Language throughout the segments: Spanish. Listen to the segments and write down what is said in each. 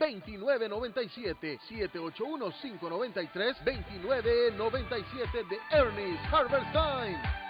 2997 781 593 2997 de Ernest Harvest Time.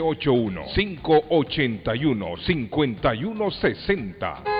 781-581-5160.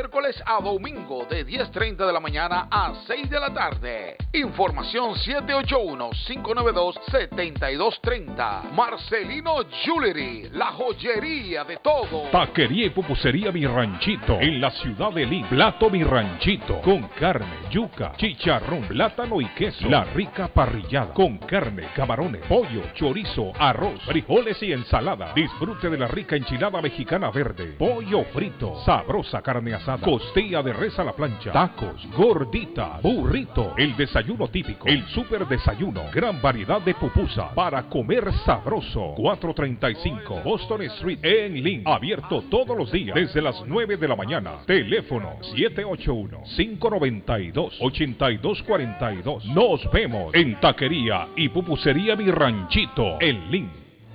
miércoles a domingo de 10.30 de la mañana a 6 de la tarde. Información 781-592-7230. Marcelino Jewelry, la joyería de todo. Taquería y pupusería Mi Ranchito en la ciudad de Lima. Plato Mi Ranchito con carne, yuca, chicharrón, plátano y queso. La rica parrillada con carne, camarones, pollo, chorizo, arroz, frijoles y ensalada. Disfrute de la rica enchilada mexicana verde, pollo frito, sabrosa carne asada costilla de res a la plancha, tacos, gordita, burrito, el desayuno típico, el super desayuno, gran variedad de pupusa para comer sabroso. 435 Boston Street en Lynn, abierto todos los días desde las 9 de la mañana. Teléfono 781-592-8242. Nos vemos en Taquería y Pupusería Mi Ranchito en Lynn.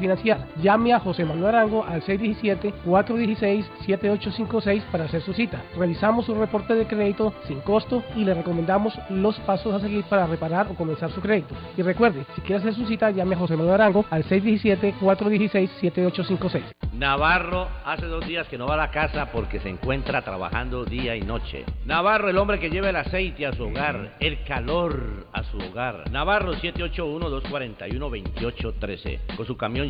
financiar. Llame a José Manuel Arango al 617-416-7856 para hacer su cita. Realizamos un reporte de crédito sin costo y le recomendamos los pasos a seguir para reparar o comenzar su crédito. Y recuerde, si quiere hacer su cita, llame a José Manuel Arango al 617-416-7856. Navarro hace dos días que no va a la casa porque se encuentra trabajando día y noche. Navarro, el hombre que lleva el aceite a su hogar, el calor a su hogar. Navarro 781-241-2813. Con su camión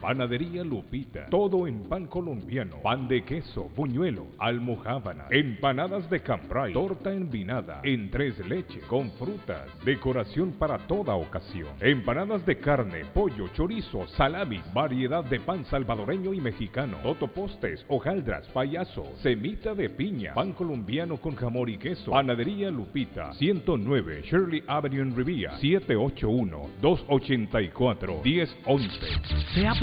Panadería Lupita. Todo en pan colombiano. Pan de queso, buñuelo, almohábana, empanadas de cambray, torta envinada, en tres leches, con frutas, decoración para toda ocasión. Empanadas de carne, pollo, chorizo, salami, variedad de pan salvadoreño y mexicano, totopostes, hojaldras, payaso, semita de piña, pan colombiano con jamón y queso. Panadería Lupita, 109 Shirley Avenue en Rivia, 781-284-1011. Se ha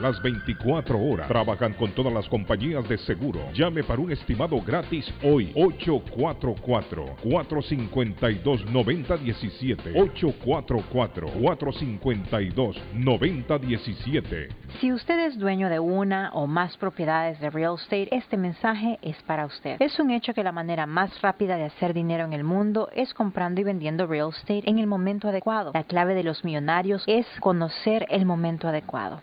las 24 horas. Trabajan con todas las compañías de seguro. Llame para un estimado gratis hoy. 844-452-9017. 844-452-9017. Si usted es dueño de una o más propiedades de real estate, este mensaje es para usted. Es un hecho que la manera más rápida de hacer dinero en el mundo es comprando y vendiendo real estate en el momento adecuado. La clave de los millonarios es conocer el momento adecuado.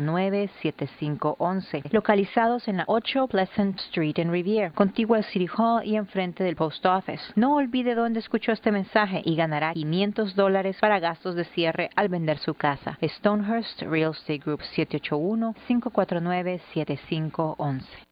7511 localizados en la 8 Pleasant Street en Rivier, contigua al City Hall y enfrente del Post Office. No olvide dónde escuchó este mensaje y ganará 500 dólares para gastos de cierre al vender su casa. Stonehurst Real Estate Group 781-549-7511.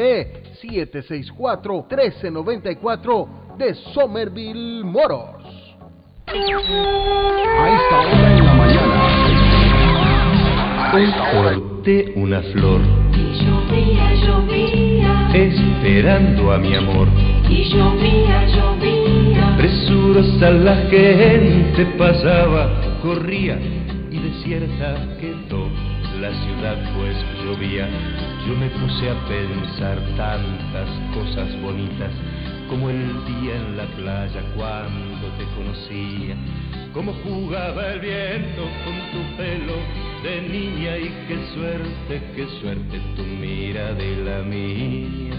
764-1394 de Somerville Motors. A esta hora en la mañana. Un corte, una flor. Y llovía, llovía. Esperando a mi amor. Y llovía, llovía. Presurosa la gente pasaba, corría y desierta quedó la ciudad pues llovía. Yo me puse a pensar tantas cosas bonitas, como el día en la playa cuando te conocía, como jugaba el viento con tu pelo de niña y qué suerte, qué suerte tu mira de la mía.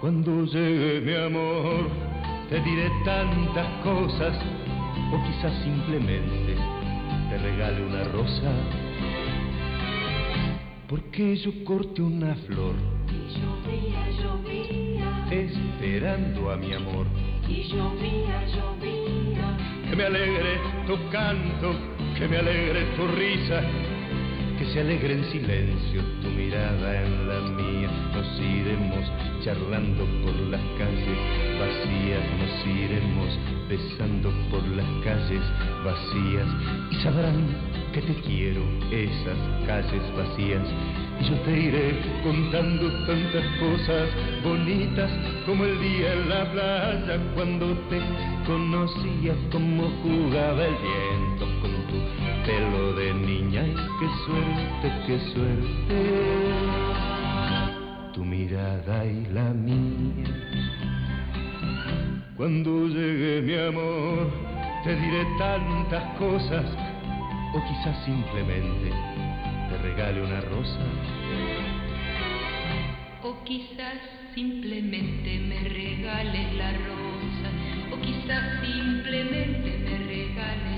Cuando llegue mi amor, te diré tantas cosas, o quizás simplemente te regale una rosa porque yo corte una flor Y llovía, llovía. esperando a mi amor Y llovía, llovía. que me alegre tu canto que me alegre tu risa se alegre en silencio tu mirada en la mía. Nos iremos charlando por las calles vacías nos iremos besando por las calles vacías. Y sabrán que te quiero esas calles vacías. Y yo te iré contando tantas cosas bonitas como el día en la playa cuando te conocía como jugaba el tu pelo de niña y qué suerte, qué suerte. Tu mirada y la mía. Cuando llegue mi amor, te diré tantas cosas o quizás simplemente te regale una rosa. O quizás simplemente me regales la rosa. O quizás simplemente me regales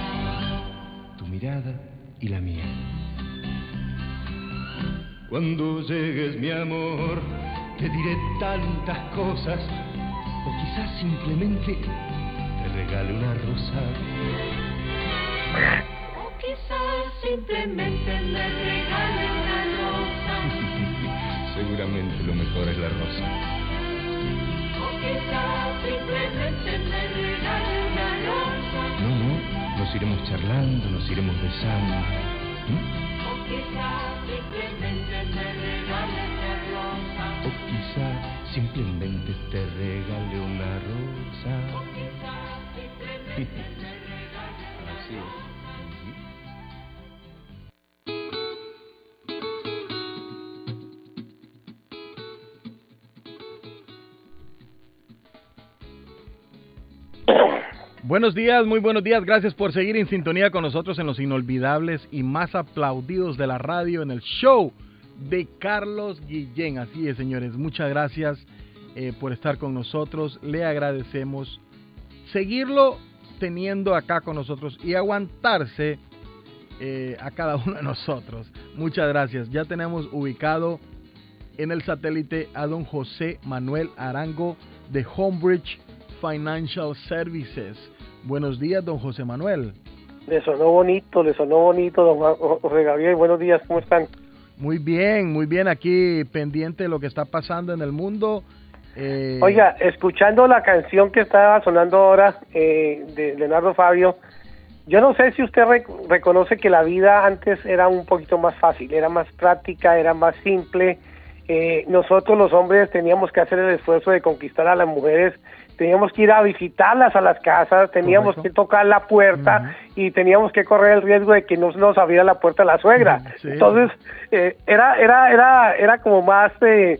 Mirada y la mía. Cuando llegues mi amor, te diré tantas cosas o quizás simplemente te regale una rosa. O quizás simplemente me regales la rosa. Seguramente lo mejor es la rosa. O quizás simplemente me regales la rosa. No, no, nos iremos charlando, nos iremos besando. ¿Mm? O quizás simplemente me regales la rosa. O quizá simplemente te regale una rosa. O quizás simplemente me regales la Así es. Buenos días, muy buenos días. Gracias por seguir en sintonía con nosotros en los inolvidables y más aplaudidos de la radio en el show de Carlos Guillén. Así es, señores. Muchas gracias eh, por estar con nosotros. Le agradecemos seguirlo teniendo acá con nosotros y aguantarse eh, a cada uno de nosotros. Muchas gracias. Ya tenemos ubicado en el satélite a don José Manuel Arango de Homebridge Financial Services. Buenos días, don José Manuel. Le sonó bonito, le sonó bonito, don José Gabriel. Buenos días, ¿cómo están? Muy bien, muy bien. Aquí pendiente de lo que está pasando en el mundo. Eh, Oiga, escuchando la canción que estaba sonando ahora eh, de Leonardo Fabio, yo no sé si usted rec reconoce que la vida antes era un poquito más fácil, era más práctica, era más simple. Eh, nosotros los hombres teníamos que hacer el esfuerzo de conquistar a las mujeres teníamos que ir a visitarlas a las casas, teníamos Correcto. que tocar la puerta y teníamos que correr el riesgo de que no nos abriera la puerta la suegra. Sí. Entonces, eh, era, era, era, era como más de,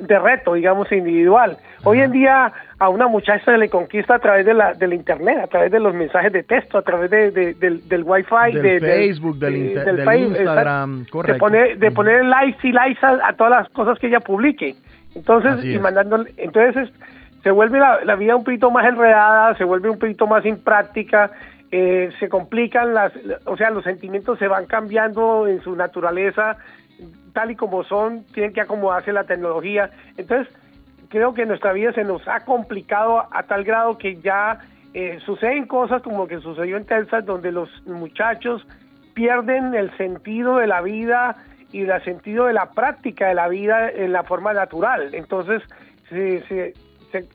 de reto, digamos, individual. Hoy en día a una muchacha se le conquista a través de la, del internet, a través de los mensajes de texto, a través de, de- del, del wifi, Del de, Facebook, del de- inter- del del Facebook, Instagram, correcto. De poner, de poner likes y likes a, a todas las cosas que ella publique. Entonces, y es. mandándole, entonces es- se vuelve la, la vida un poquito más enredada, se vuelve un poquito más impráctica, eh, se complican las, o sea, los sentimientos se van cambiando en su naturaleza, tal y como son, tienen que acomodarse la tecnología. Entonces, creo que nuestra vida se nos ha complicado a tal grado que ya eh, suceden cosas como que sucedió en Texas, donde los muchachos pierden el sentido de la vida y el sentido de la práctica de la vida en la forma natural. Entonces, se, se,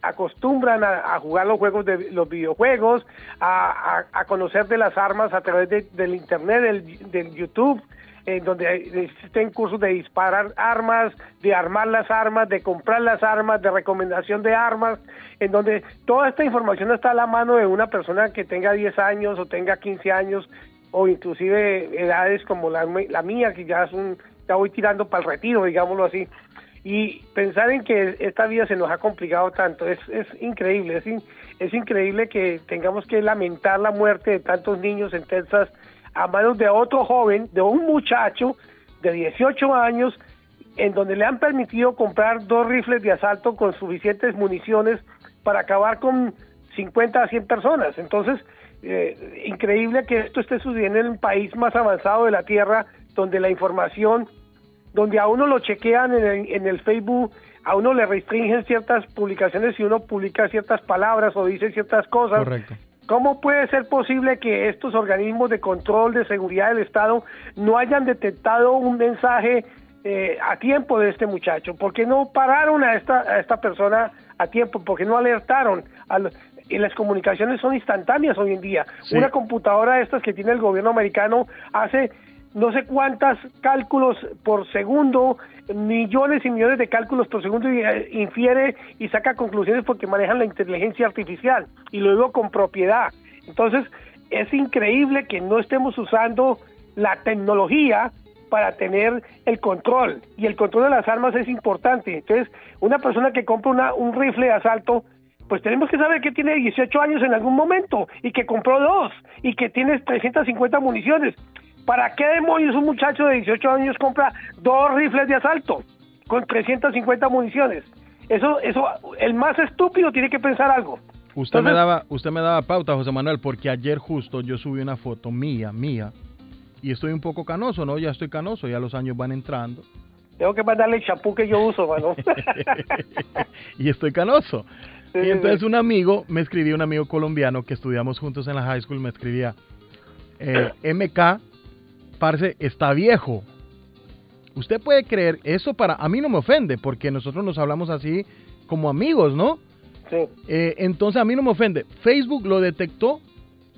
acostumbran a, jugar los juegos de los videojuegos, a, conocer de las armas a través de- del internet, del YouTube, en donde existen cursos de disparar armas, de armar las armas, de comprar las armas, de recomendación de armas, en donde toda esta información está a la mano de una persona que tenga 10 años o tenga 15 años o inclusive edades como la, la mía, que ya es un, ya voy tirando para el retiro, digámoslo así. Y pensar en que esta vida se nos ha complicado tanto es, es increíble, es, in- es increíble que tengamos que lamentar la muerte de tantos niños en Texas a manos de otro joven, de un muchacho de 18 años, en donde le han permitido comprar dos rifles de asalto con suficientes municiones para acabar con 50 a 100 personas. Entonces, eh, increíble que esto esté sucediendo en el país más avanzado de la Tierra, donde la información donde a uno lo chequean en el, en el Facebook, a uno le restringen ciertas publicaciones si uno publica ciertas palabras o dice ciertas cosas. Correcto. ¿Cómo puede ser posible que estos organismos de control de seguridad del Estado no hayan detectado un mensaje eh, a tiempo de este muchacho? ¿Por qué no pararon a esta, a esta persona a tiempo? ¿Por qué no alertaron? A lo- y las comunicaciones son instantáneas hoy en día. Sí. Una computadora de estas que tiene el gobierno americano hace no sé cuántas cálculos por segundo, millones y millones de cálculos por segundo y eh, infiere y saca conclusiones porque manejan la inteligencia artificial y lo digo con propiedad. Entonces, es increíble que no estemos usando la tecnología para tener el control y el control de las armas es importante. Entonces, una persona que compra una, un rifle de asalto, pues tenemos que saber que tiene 18 años en algún momento y que compró dos y que tiene 350 municiones. ¿Para qué demonios un muchacho de 18 años compra dos rifles de asalto con 350 municiones? Eso, eso, el más estúpido tiene que pensar algo. Usted me daba, usted me daba pauta, José Manuel, porque ayer justo yo subí una foto mía, mía, y estoy un poco canoso, ¿no? Ya estoy canoso, ya los años van entrando. Tengo que mandarle el champú que yo uso, mano. y estoy canoso. Sí, y entonces un amigo, me escribía un amigo colombiano que estudiamos juntos en la high school, me escribía, eh, MK, parce, está viejo. Usted puede creer, eso para, a mí no me ofende, porque nosotros nos hablamos así como amigos, ¿no? Sí. Eh, entonces a mí no me ofende. Facebook lo detectó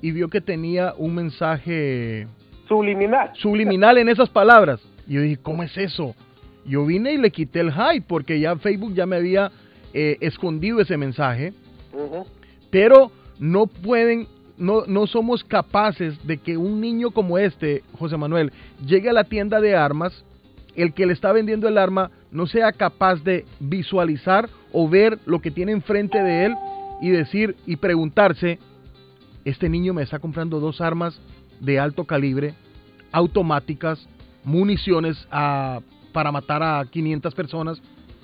y vio que tenía un mensaje Subliminal. subliminal en esas palabras. Y yo dije, ¿cómo es eso? Yo vine y le quité el hype porque ya Facebook ya me había eh, escondido ese mensaje, pero no pueden, no, no somos capaces de que un niño como este, José Manuel, llegue a la tienda de armas, el que le está vendiendo el arma no sea capaz de visualizar o ver lo que tiene enfrente de él y decir y preguntarse, este niño me está comprando dos armas de alto calibre, automáticas, municiones a- para matar a 500 personas.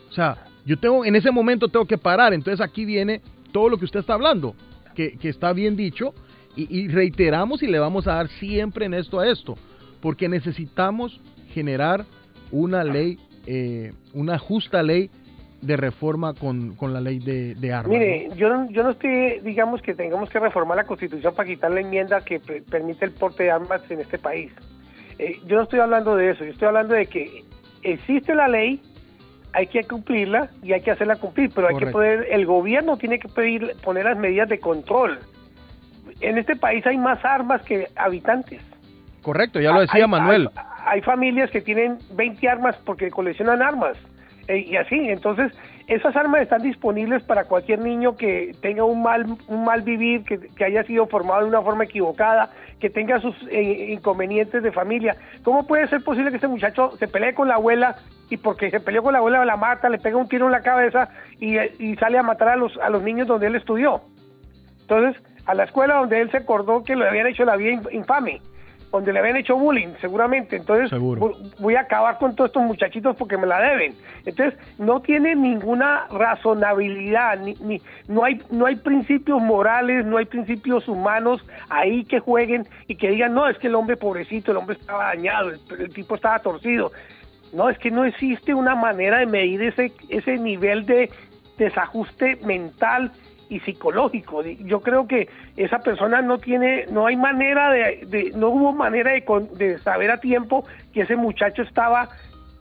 O sea, yo tengo, en ese momento tengo que parar. Entonces aquí viene todo lo que usted está hablando, que, que está bien dicho, y, y reiteramos y le vamos a dar siempre en esto a esto, porque necesitamos generar una ley, eh, una justa ley de reforma con, con la ley de, de armas. Mire, yo no, yo no estoy, digamos que tengamos que reformar la constitución para quitar la enmienda que pe- permite el porte de armas en este país. Eh, yo no estoy hablando de eso, yo estoy hablando de que existe la ley, hay que cumplirla y hay que hacerla cumplir, pero hay que poder, el gobierno tiene que pedir, poner las medidas de control. En este país hay más armas que habitantes. Correcto, ya lo decía Hay- Manuel. Hay, hay familias que tienen 20 armas porque coleccionan armas. eh, y así, entonces, esas armas están disponibles para cualquier niño que tenga un mal, un mal vivir, que, que haya sido formado de una forma equivocada, que tenga sus eh, inconvenientes de familia. ¿Cómo puede ser posible que este muchacho se pelee con la abuela y porque se peleó con la abuela la mata, le pega un tiro en la cabeza y, y sale a matar a los, a los niños donde él estudió? Entonces, a la escuela donde él se acordó que le habían hecho la vida in- infame, donde le habían hecho bullying, seguramente. Entonces, Seguro. voy a acabar con todos estos muchachitos porque me la deben. Entonces, no tiene ninguna razonabilidad, ni, ni- no, hay, no hay principios morales, no hay principios humanos ahí que jueguen y que digan, no, es que el hombre pobrecito, el hombre estaba dañado, el, el tipo estaba torcido. No, es que no existe una manera de medir ese, ese nivel de desajuste mental y psicológico. Yo creo que esa persona no tiene, no hay manera de, de- no hubo manera de, de saber a tiempo que ese muchacho estaba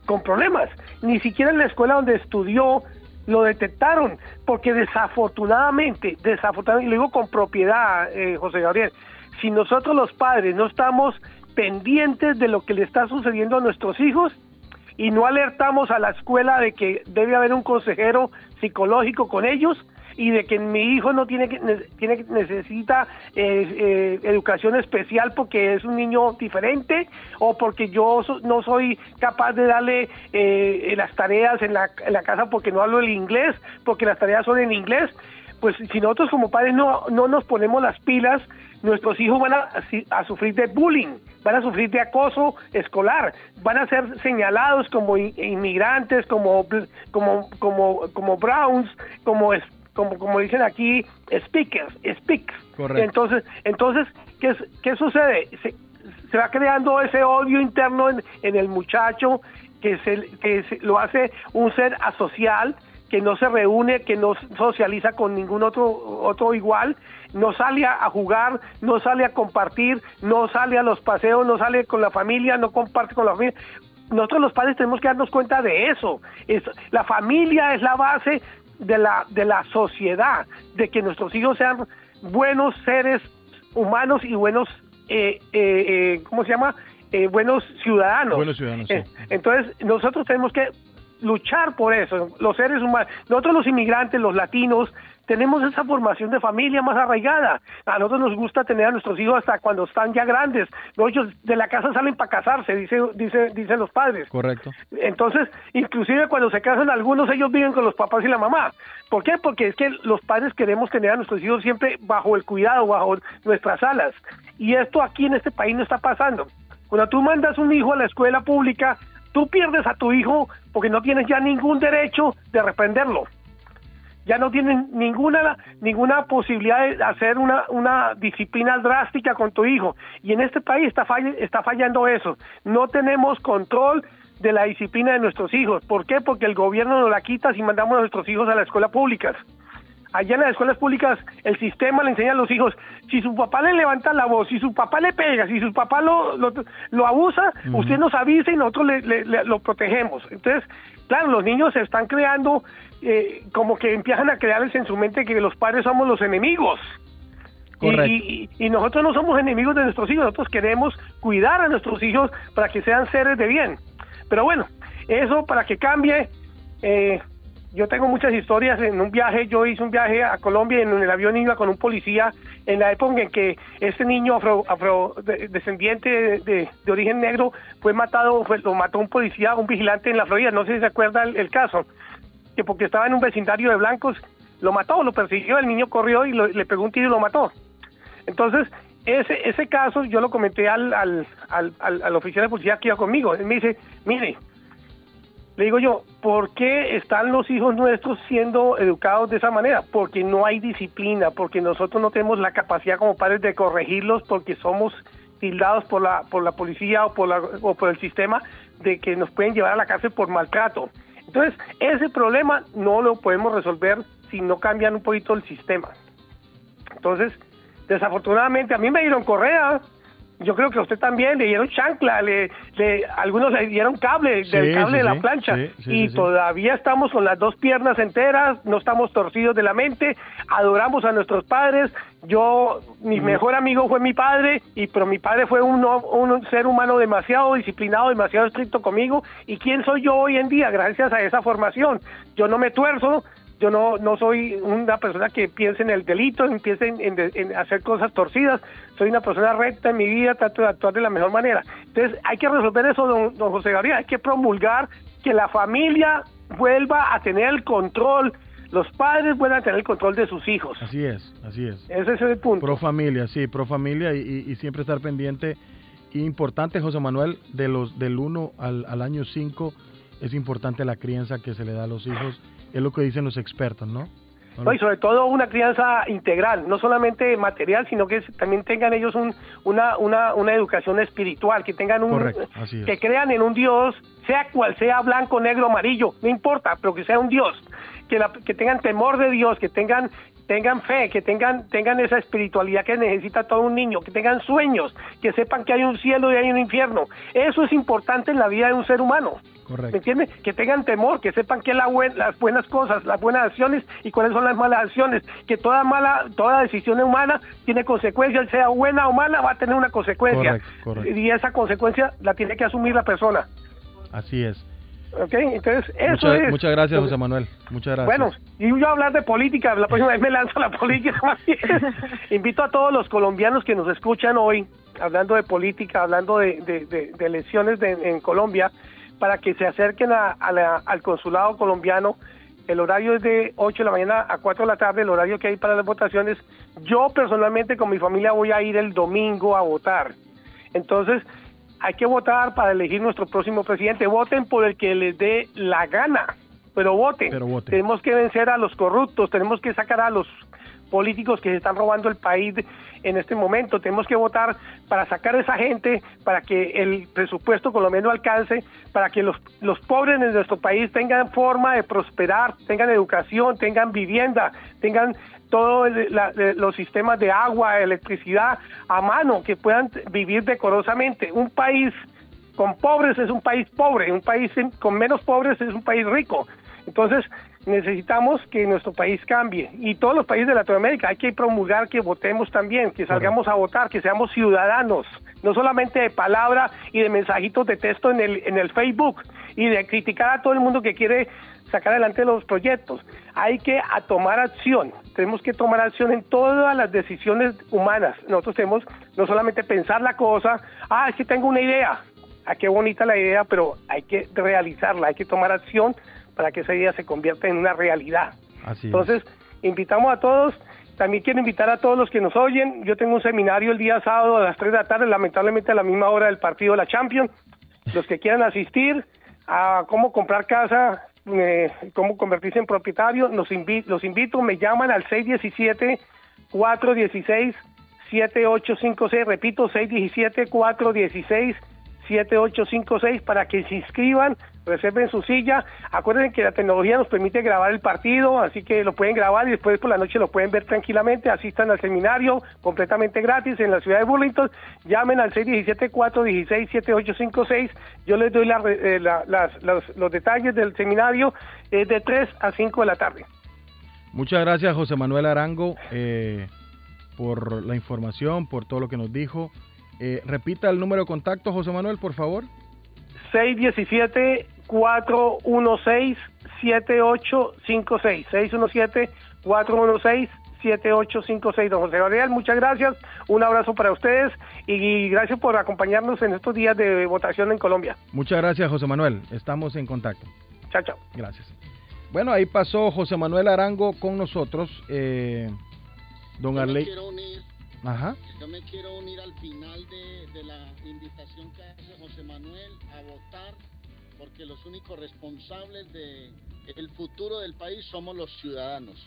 con problemas. Ni siquiera en la escuela donde estudió lo detectaron, porque desafortunadamente, desafortunadamente, y lo digo con propiedad, eh, José Gabriel, si nosotros los padres no estamos pendientes de lo que le está sucediendo a nuestros hijos, y no alertamos a la escuela de que debe haber un consejero psicológico con ellos y de que mi hijo no tiene que ne- tiene que- necesita eh, eh, educación especial porque es un niño diferente o porque yo so- no soy capaz de darle eh, las tareas en la, en la casa porque no hablo el inglés porque las tareas son en inglés pues si nosotros como padres no, no nos ponemos las pilas, nuestros hijos van a, a sufrir de bullying, van a sufrir de acoso escolar, van a ser señalados como in- inmigrantes, como como como como browns, como como como dicen aquí speakers, speaks. Correcto. Entonces, entonces ¿qué, qué sucede? Se, se va creando ese odio interno en, en el muchacho que, se, que se- lo hace un ser asocial, que no se reúne, que no socializa con ningún otro, otro igual, no sale a, a jugar, no sale a compartir, no sale a los paseos, no sale con la familia, no comparte con la familia. Nosotros los padres tenemos que darnos cuenta de eso. Es, la familia es la base de la, de la sociedad, de que nuestros hijos sean buenos seres humanos y buenos, eh, eh, eh, ¿cómo se llama? Eh, buenos ciudadanos. Buenos ciudadanos, sí. Eh, entonces, nosotros tenemos que luchar por eso, los seres humanos. Nosotros los inmigrantes, los latinos, tenemos esa formación de familia más arraigada. A nosotros nos gusta tener a nuestros hijos hasta cuando están ya grandes. Ellos de la casa salen para casarse, dice, dice, dicen los padres. Correcto. Entonces, inclusive cuando se casan algunos, ellos viven con los papás y la mamá. ¿Por qué? Porque es que los padres queremos tener a nuestros hijos siempre bajo el cuidado, bajo nuestras alas. Y esto aquí en este país no está pasando. Cuando tú mandas un hijo a la escuela pública, tú pierdes a tu hijo porque no tienes ya ningún derecho de reprenderlo. Ya no tienen ninguna ninguna posibilidad de hacer una, una disciplina drástica con tu hijo. Y en este país está, está fallando eso. No tenemos control de la disciplina de nuestros hijos. ¿Por qué? Porque el gobierno nos la quita si mandamos a nuestros hijos a las escuelas públicas. Allá en las escuelas públicas el sistema le enseña a los hijos, si su papá le levanta la voz, si su papá le pega, si su papá lo, lo, lo abusa, usted nos avisa y nosotros le, le- le- lo protegemos. Entonces, claro, los niños se están creando, eh, como que empiezan a crearles en su mente que los padres somos los enemigos. Y, y- y nosotros no somos enemigos de nuestros hijos, nosotros queremos cuidar a nuestros hijos para que sean seres de bien. Pero bueno, eso para que cambie, eh, yo tengo muchas historias. En un viaje, yo hice un viaje a Colombia en el avión iba con un policía en la época en que este niño afro, afro- de- descendiente de, de- origen negro fue matado, fue- lo mató un policía, un vigilante en la Florida. No sé si se acuerda el, el caso, que porque estaba en un vecindario de blancos, lo mató, lo persiguió, el niño corrió y lo- le pegó un tiro y lo mató. Entonces, ese ese caso yo lo comenté al, al, al, al, al oficial de policía que iba conmigo. Él me dice, mire, le digo yo, ¿por qué están los hijos nuestros siendo educados de esa manera? Porque no hay disciplina, porque nosotros no tenemos la capacidad como padres de corregirlos, porque somos tildados por la por la policía o por la, o por el sistema de que nos pueden llevar a la cárcel por maltrato. Entonces, ese problema no lo podemos resolver si no cambian un poquito el sistema. Entonces, desafortunadamente, a mí me dieron correa. Yo creo que a usted también le dieron chancla, le, le- algunos le dieron cable, Sí, del cable sí, de la plancha. sí, y todavía estamos con las dos piernas enteras, no estamos torcidos de la mente, adoramos a nuestros padres. Yo, mi mejor amigo fue mi padre, y pero mi padre fue un, un ser humano demasiado disciplinado, demasiado estricto conmigo. ¿Y quién soy yo hoy en día? Gracias a esa formación. Yo no me tuerzo, yo no, no soy una persona que piense en el delito, en- piense en, en- en hacer cosas torcidas, soy una persona recta en mi vida, trato de actuar de la mejor manera. Entonces hay que resolver eso, don, don José Gabriel, hay que promulgar que la familia vuelva a tener el control, los padres vuelvan a tener el control de sus hijos. Así es, así es. Ese es el punto. Pro familia, sí, pro familia y, y- y siempre estar pendiente. Y importante, José Manuel, de los del 1 al, al año 5, es importante la crianza que se le da a los hijos. Es lo que dicen los expertos, ¿no? ¿No? Y sobre todo una crianza integral, no solamente material, sino que también tengan ellos un, una, una, una educación espiritual, que tengan un, Correcto, así es. que crean en un Dios, sea cual sea, blanco, negro, amarillo, no importa, pero que sea un Dios, que, la- que tengan temor de Dios, que tengan tengan fe, que tengan tengan esa espiritualidad que necesita todo un niño, que tengan sueños, que sepan que hay un cielo y hay un infierno. Eso es importante en la vida de un ser humano. ¿Me Correcto. entiendes? Que tengan temor, que sepan que la buen- las buenas cosas, las buenas acciones y cuáles son las malas acciones, que toda mala, toda decisión humana tiene consecuencias, sea buena o mala, va a tener una consecuencia. Correcto, correcto. Y esa consecuencia la tiene que asumir la persona. Así es. ¿Ok? Entonces, eso Muchas, es. muchas gracias, José Manuel. Muchas gracias. Bueno, y yo hablar de política, la próxima vez me lanzo a la política. Invito a todos los colombianos que nos escuchan hoy, hablando de política, hablando de, de- de- de elecciones de- en Colombia, para que se acerquen a- a la- al consulado colombiano. El horario es de 8 de la mañana a 4 de la tarde, el horario que hay para las votaciones. Yo personalmente con mi familia voy a ir el domingo a votar. Entonces, hay que votar para elegir nuestro próximo presidente. Voten por el que les dé la gana, pero voten. Pero voten. Tenemos que vencer a los corruptos, tenemos que sacar a los políticos que se están robando el país en este momento. Tenemos que votar para sacar a esa gente, para que el presupuesto colombiano alcance, para que los, los pobres de nuestro país tengan forma de prosperar, tengan educación, tengan vivienda, tengan todos los sistemas de agua, electricidad a mano, que puedan vivir decorosamente. Un país con pobres es un país pobre, un país con menos pobres es un país rico. Entonces, necesitamos que nuestro país cambie y todos los países de Latinoamérica hay que promulgar que votemos también, que salgamos a votar, que seamos ciudadanos, no solamente de palabra y de mensajitos de texto en el, en el Facebook y de criticar a todo el mundo que quiere sacar adelante los proyectos. Hay que a tomar acción, tenemos que tomar acción en todas las decisiones humanas. Nosotros tenemos no solamente pensar la cosa, ah, es que tengo una idea, ah, qué bonita la idea, pero hay que realizarla, hay que tomar acción para que esa idea se convierta en una realidad. Entonces, invitamos a todos, también quiero invitar a todos los que nos oyen, yo tengo un seminario el día sábado a las 3 de la tarde, lamentablemente a la misma hora del partido de la Champions, los que quieran asistir a cómo comprar casa, eh, cómo convertirse en propietario, los, los invito, me llaman al 617 416 7856, repito, 617 416 7856 para que se inscriban, reserven su silla. Acuérdense que la tecnología nos permite grabar el partido, así que lo pueden grabar y después por la noche lo pueden ver tranquilamente. Asistan al seminario completamente gratis en la ciudad de Burlington. Llamen al 617-416-7856. Yo les doy eh, los, detalles del seminario eh, de 3 a 5 de la tarde. Muchas gracias, José Manuel Arango, eh, por la información, por todo lo que nos dijo. Eh, repita el número de contacto, José Manuel, por favor. 617-416-7856. 617-416-7856. Don José Gabriel, muchas gracias. Un abrazo para ustedes y gracias por acompañarnos en estos días de votación en Colombia. Muchas gracias, José Manuel. Estamos en contacto. Chao, chao. Gracias. Bueno, ahí pasó José Manuel Arango con nosotros. Eh, don Arley. Ajá. Yo me quiero unir al final de, la invitación que hace José Manuel a votar, porque los únicos responsables del futuro del país somos los ciudadanos.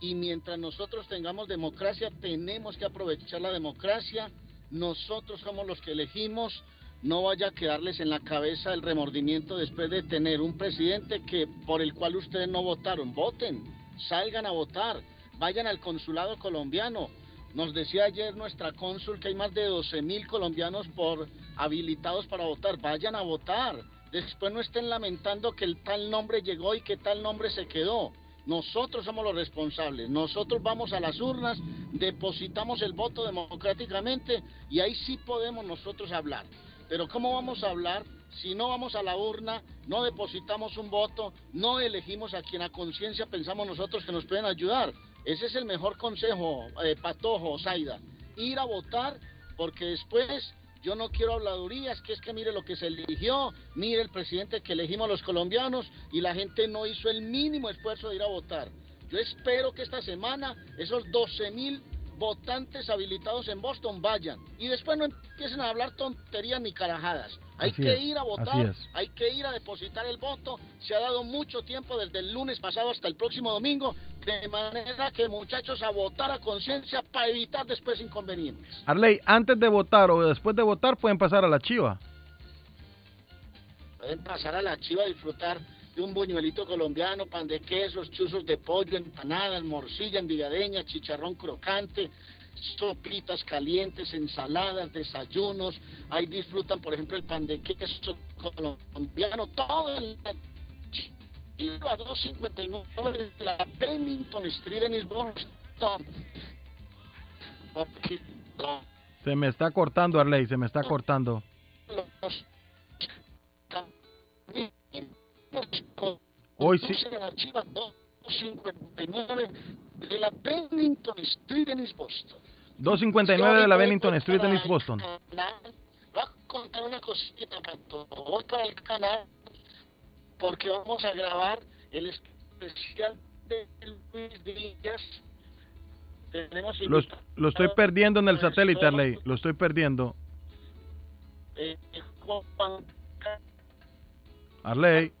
Y mientras nosotros tengamos democracia, tenemos que aprovechar la democracia. Nosotros somos los que elegimos. No vaya a quedarles en la cabeza el remordimiento después de tener un presidente que por el cual ustedes no votaron. Voten, salgan a votar, vayan al consulado colombiano nos decía ayer nuestra cónsul que hay más de 12 mil colombianos por habilitados para votar. Vayan a votar. Después no estén lamentando que el tal nombre llegó y que tal nombre se quedó. Nosotros somos los responsables. Nosotros vamos a las urnas, depositamos el voto democráticamente y ahí sí podemos nosotros hablar. Pero ¿cómo vamos a hablar si no vamos a la urna, no depositamos un voto, no elegimos a quien a conciencia pensamos nosotros que nos pueden ayudar? Ese es el mejor consejo, eh, Patojo, Zaida. Ir a votar porque después yo no quiero habladurías, que es que mire lo que se eligió, mire el presidente que elegimos los colombianos y la gente no hizo el mínimo esfuerzo de ir a votar. Yo espero que esta semana esos 12 mil votantes habilitados en Boston vayan y después no empiecen a hablar tonterías ni carajadas. Hay que ir a votar, hay que ir a depositar el voto. Se ha dado mucho tiempo desde el lunes pasado hasta el próximo domingo, de manera que muchachos a votar a conciencia para evitar después inconvenientes. Arley, antes de votar o después de votar pueden pasar a la chiva. Pueden pasar a la chiva a disfrutar de un buñuelito colombiano, pan de quesos, chuzos de pollo, empanadas, morcilla, envigadeña, chicharrón crocante, sopitas calientes, ensaladas, desayunos. Ahí disfrutan, por ejemplo, el pan de queso colombiano, todo el a 259 de la Bennington Street en Boston. Se me está cortando, Arley, se me está cortando. Hoy sí. 259 de la Bennington Street en East Boston. 259 de la Bennington Street en East Boston. Va a contar una cosita, Pato. Voy para el canal porque vamos a grabar el especial de Luis Díaz. Tenemos lo, lo estoy perdiendo en el satélite, Arley. Lo estoy perdiendo. Eh, Arley.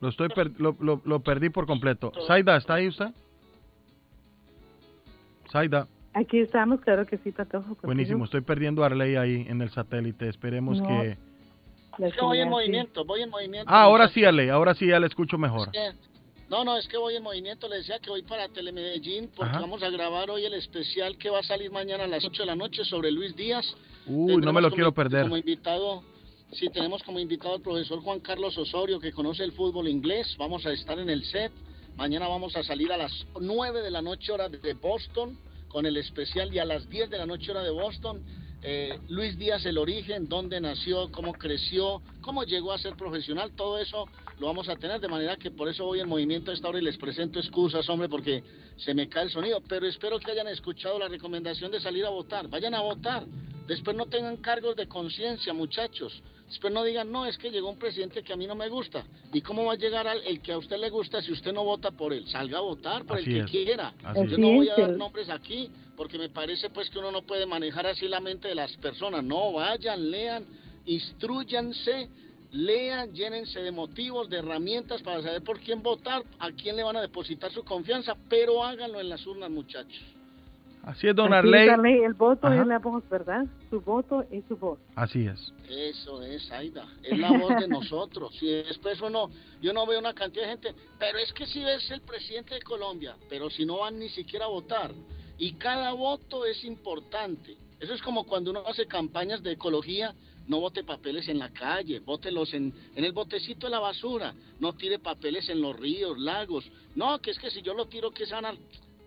Lo, estoy per- lo, lo- lo perdí por completo. Saida, ¿está ahí usted? Saida, Aquí estamos, claro que sí, Patojo. buenísimo. Estoy perdiendo a Arley ahí en el satélite. Esperemos No. que... Es que voy en movimiento, voy en movimiento. Ah, ahora sí, Arley. Ahora sí ya le escucho mejor. Es que- No, no, es que voy en movimiento. Le decía que voy para Telemedellín porque Ajá. vamos a grabar hoy el especial que va a salir mañana a las 8 de la noche sobre Luis Díaz. Uy, no me lo Tendremos quiero perder. Como invitado, sí, tenemos como invitado al profesor Juan Carlos Osorio, que conoce el fútbol inglés. Vamos a estar en el set. Mañana vamos a salir a las 9 de la noche hora de Boston con el especial y a las 10 de la noche hora de Boston. eh, Luis Díaz, el origen, dónde nació, cómo creció, cómo llegó a ser profesional, todo eso lo vamos a tener, de manera que por eso voy en movimiento a esta hora y les presento excusas, hombre, porque se me cae el sonido, pero espero que hayan escuchado la recomendación de salir a votar, vayan a votar, después no tengan cargos de conciencia, muchachos, después no digan, no, es que llegó un presidente que a mí no me gusta, ¿y cómo va a llegar al, el que a usted le gusta si usted no vota por él? Salga a votar por Así el es. que quiera, Así yo es. no voy a dar es. nombres aquí, porque me parece pues que uno no puede manejar así la mente de las personas, no, vayan, lean, instruyanse, lean, llénense de motivos, de herramientas para saber por quién votar, a quién le van a depositar su confianza, pero háganlo en las urnas, muchachos. Así es, don Así Arley. es, Arley, el voto Ajá. es la voz, ¿verdad? Su voto es su voz. Así es. Eso es, Aida, es la voz de nosotros. Y después uno, yo no veo una cantidad de gente, pero es que si ves el presidente de Colombia, pero si no van ni siquiera a votar. Y cada voto es importante. Eso es como cuando uno hace campañas de ecología, no bote papeles en la calle, bótelos en, en el botecito de la basura, no tire papeles en los ríos, lagos. No, que es que si yo lo tiro, que se van a...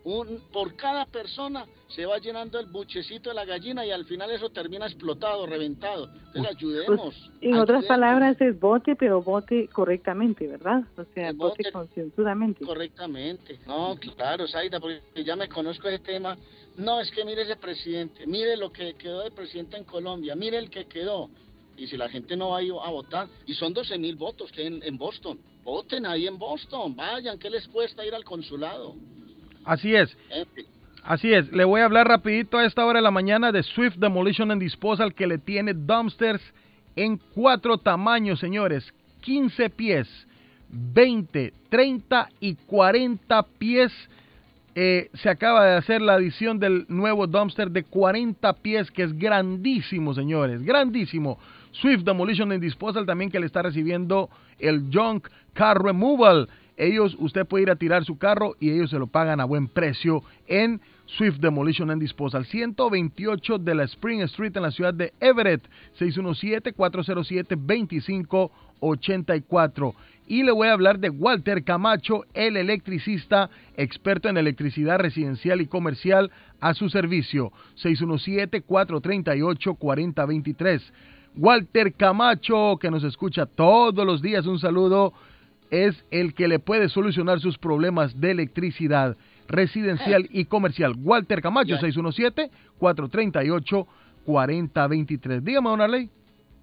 Un, por cada persona se va llenando el buchecito de la gallina y al final eso termina explotado, reventado. Entonces ayudemos. Pues, En otras palabras, es vote, pero vote correctamente, ¿verdad? O sea, vote concienzudamente. Correctamente. No, claro, Saida, porque ya me conozco ese tema. No, es que mire ese presidente, mire lo que quedó de presidente en Colombia, mire el que quedó. Y si la gente no va a ir a votar, y son 12 mil votos que hay en, en Boston, voten ahí en Boston, vayan, ¿qué les cuesta ir al consulado? Así es. Así es, le voy a hablar rapidito a esta hora de la mañana de Swift Demolition and Disposal que le tiene dumpsters en cuatro tamaños, señores. 15 pies, 20, 30 y 40 pies. Eh, se acaba de hacer la adición del nuevo dumpster de 40 pies, que es grandísimo, señores, grandísimo. Swift Demolition and Disposal también que le está recibiendo el Junk Car Removal. Ellos, usted puede ir a tirar su carro y ellos se lo pagan a buen precio en Swift Demolition and Disposal. 128 de la Spring Street en la ciudad de Everett. 617-407-2584. Y le voy a hablar de Walter Camacho, el electricista experto en electricidad residencial y comercial a su servicio. 617-438-4023. Walter Camacho, que nos escucha todos los días, un saludo, es el que le puede solucionar sus problemas de electricidad residencial y comercial. Walter Camacho, 617-438-4023. Dígame, don Arley.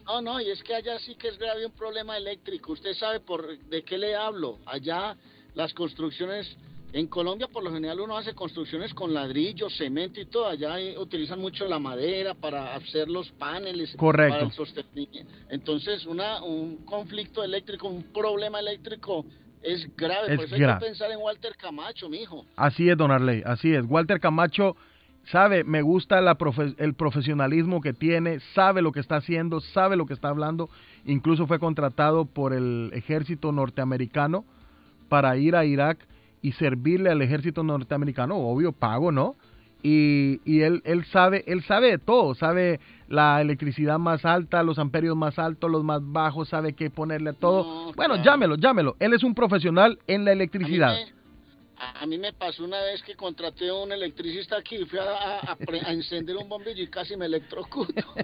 No, no, y es que allá sí que es grave un problema eléctrico. Usted sabe por de qué le hablo. Allá las construcciones, en Colombia por lo general uno hace construcciones con ladrillo, cemento y todo. Allá eh, utilizan mucho la madera para hacer los paneles. Correcto. Para el sostenimiento. Entonces, una, un conflicto eléctrico, un problema eléctrico es grave. Es por eso hay grave. que pensar en Walter Camacho, mijo. Así es, don Arley, así es. Walter Camacho sabe, me gusta la profe- el profesionalismo que tiene, sabe lo que está haciendo, sabe lo que está hablando. Incluso fue contratado por el ejército norteamericano para ir a Irak y servirle al ejército norteamericano, obvio, pago, ¿no? Y, y él, él sabe, él sabe de todo, sabe la electricidad más alta, los amperios más altos, los más bajos, sabe qué ponerle a todo. No, bueno, claro. llámelo, llámelo. Él es un profesional en la electricidad. A a- mí me pasó una vez que contraté a un electricista aquí y fui a encender un bombillo y casi me electrocuto.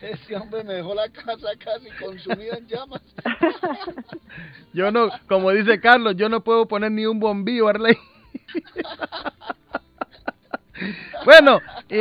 Ese hombre me dejó la casa casi consumida en llamas. Yo no, como dice Carlos, yo no puedo poner ni un bombillo, Arley. Bueno, y,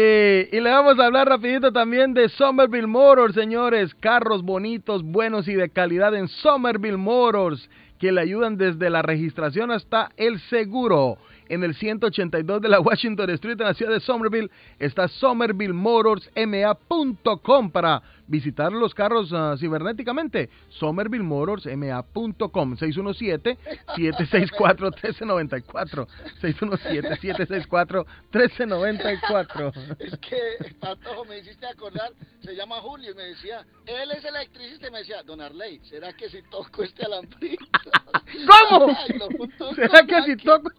y le vamos a hablar rapidito también de Somerville Motors, señores. Carros bonitos, buenos y de calidad en Somerville Motors, que le ayudan desde la registración hasta el seguro. En el 182 de la Washington Street en la ciudad de Somerville está somervillemotorsma.com para visitar los carros ah, cibernéticamente. somervillemotorsma.com 617-764-1394. 617-764-1394. Es que, Patojo, me hiciste acordar, se llama Julio y me decía, él es electricista y me decía, don Arley, ¿será que si toco este alambrito? ¿Cómo? ¿Será que si toco?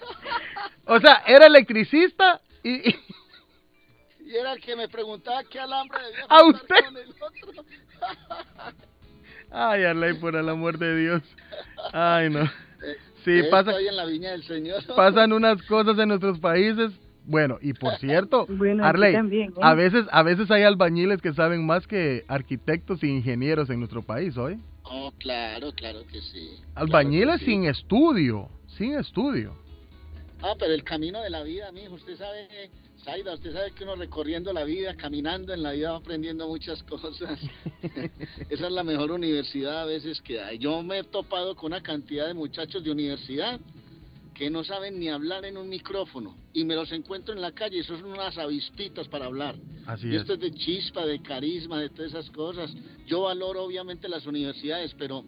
O sea, era electricista y... y- Y era el que me preguntaba qué alambre debía ¿A usted? con el otro. Ay, Arley, por el amor de Dios. Ay, no. Sí, Estoy pasa, en la viña del Señor. pasan unas cosas en nuestros países. Bueno, y por cierto, Bueno, aquí Arley, también, ¿eh? a veces, a veces hay albañiles que saben más que arquitectos e ingenieros en nuestro país, ¿hoy? Oh, claro, claro que sí. Albañiles sí. sin estudio, sin estudio. Ah, pero el camino de la vida, mijo, usted sabe, Zaida, usted sabe que uno recorriendo la vida, caminando en la vida va aprendiendo muchas cosas. Esa es la mejor universidad a veces que hay. Yo me he topado con una cantidad de muchachos de universidad que no saben ni hablar en un micrófono y me los encuentro en la calle, esos son unas avispitas para hablar. Así y es. esto es de chispa, de carisma, de todas esas cosas. Yo valoro obviamente las universidades, pero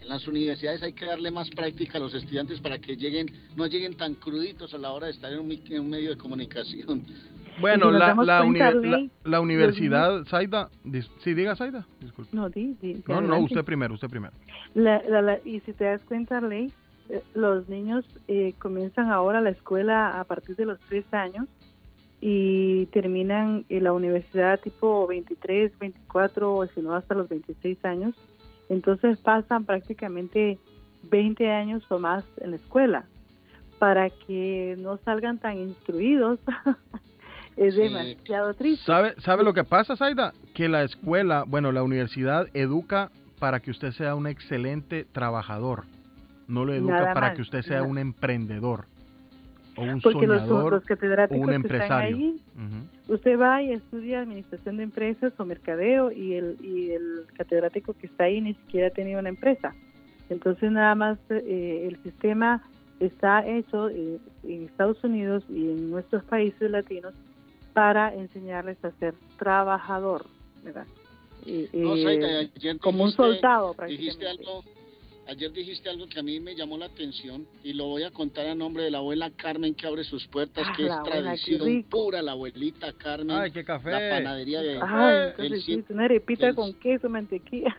en las universidades hay que darle más práctica a los estudiantes para que lleguen, no lleguen tan cruditos a la hora de estar en un, mi- en un medio de comunicación. Bueno, si la, la, uni- universidad, Saida, dis- sí, diga Saida, disculpe. No, di, di, di No, usted primero, usted primero. La- la- la- y si te das cuenta, Ley, eh, los niños eh, comienzan ahora la escuela a partir de los tres años y terminan en la universidad tipo 23, 24 o si no hasta los 26 años. Entonces pasan prácticamente 20 años o más en la escuela para que no salgan tan instruidos. es Sí. demasiado triste. ¿Sabe, ¿Sabe lo que pasa, Saida? Que la escuela, bueno, la universidad educa para que usted sea un excelente trabajador. No lo educa Nada para que usted sea nada. un emprendedor o un Porque los, soñador los catedráticos un que están ahí. Usted va y estudia administración de empresas o mercadeo y el, y el catedrático que está ahí ni siquiera ha tenido una empresa. Entonces nada más eh, el sistema está hecho eh, en Estados Unidos y en nuestros países latinos para enseñarles a ser trabajador, ¿verdad? Y- No, eh, como un dijiste- soldado dijiste prácticamente. algo, ayer dijiste algo que a mí me llamó la atención y lo voy a contar a nombre de la abuela Carmen que abre sus puertas, Ah, que es qué tradición pura, la abuelita Carmen. Ay, qué café. La panadería de... Ay, del sí, una arepita del- con queso, mantequilla.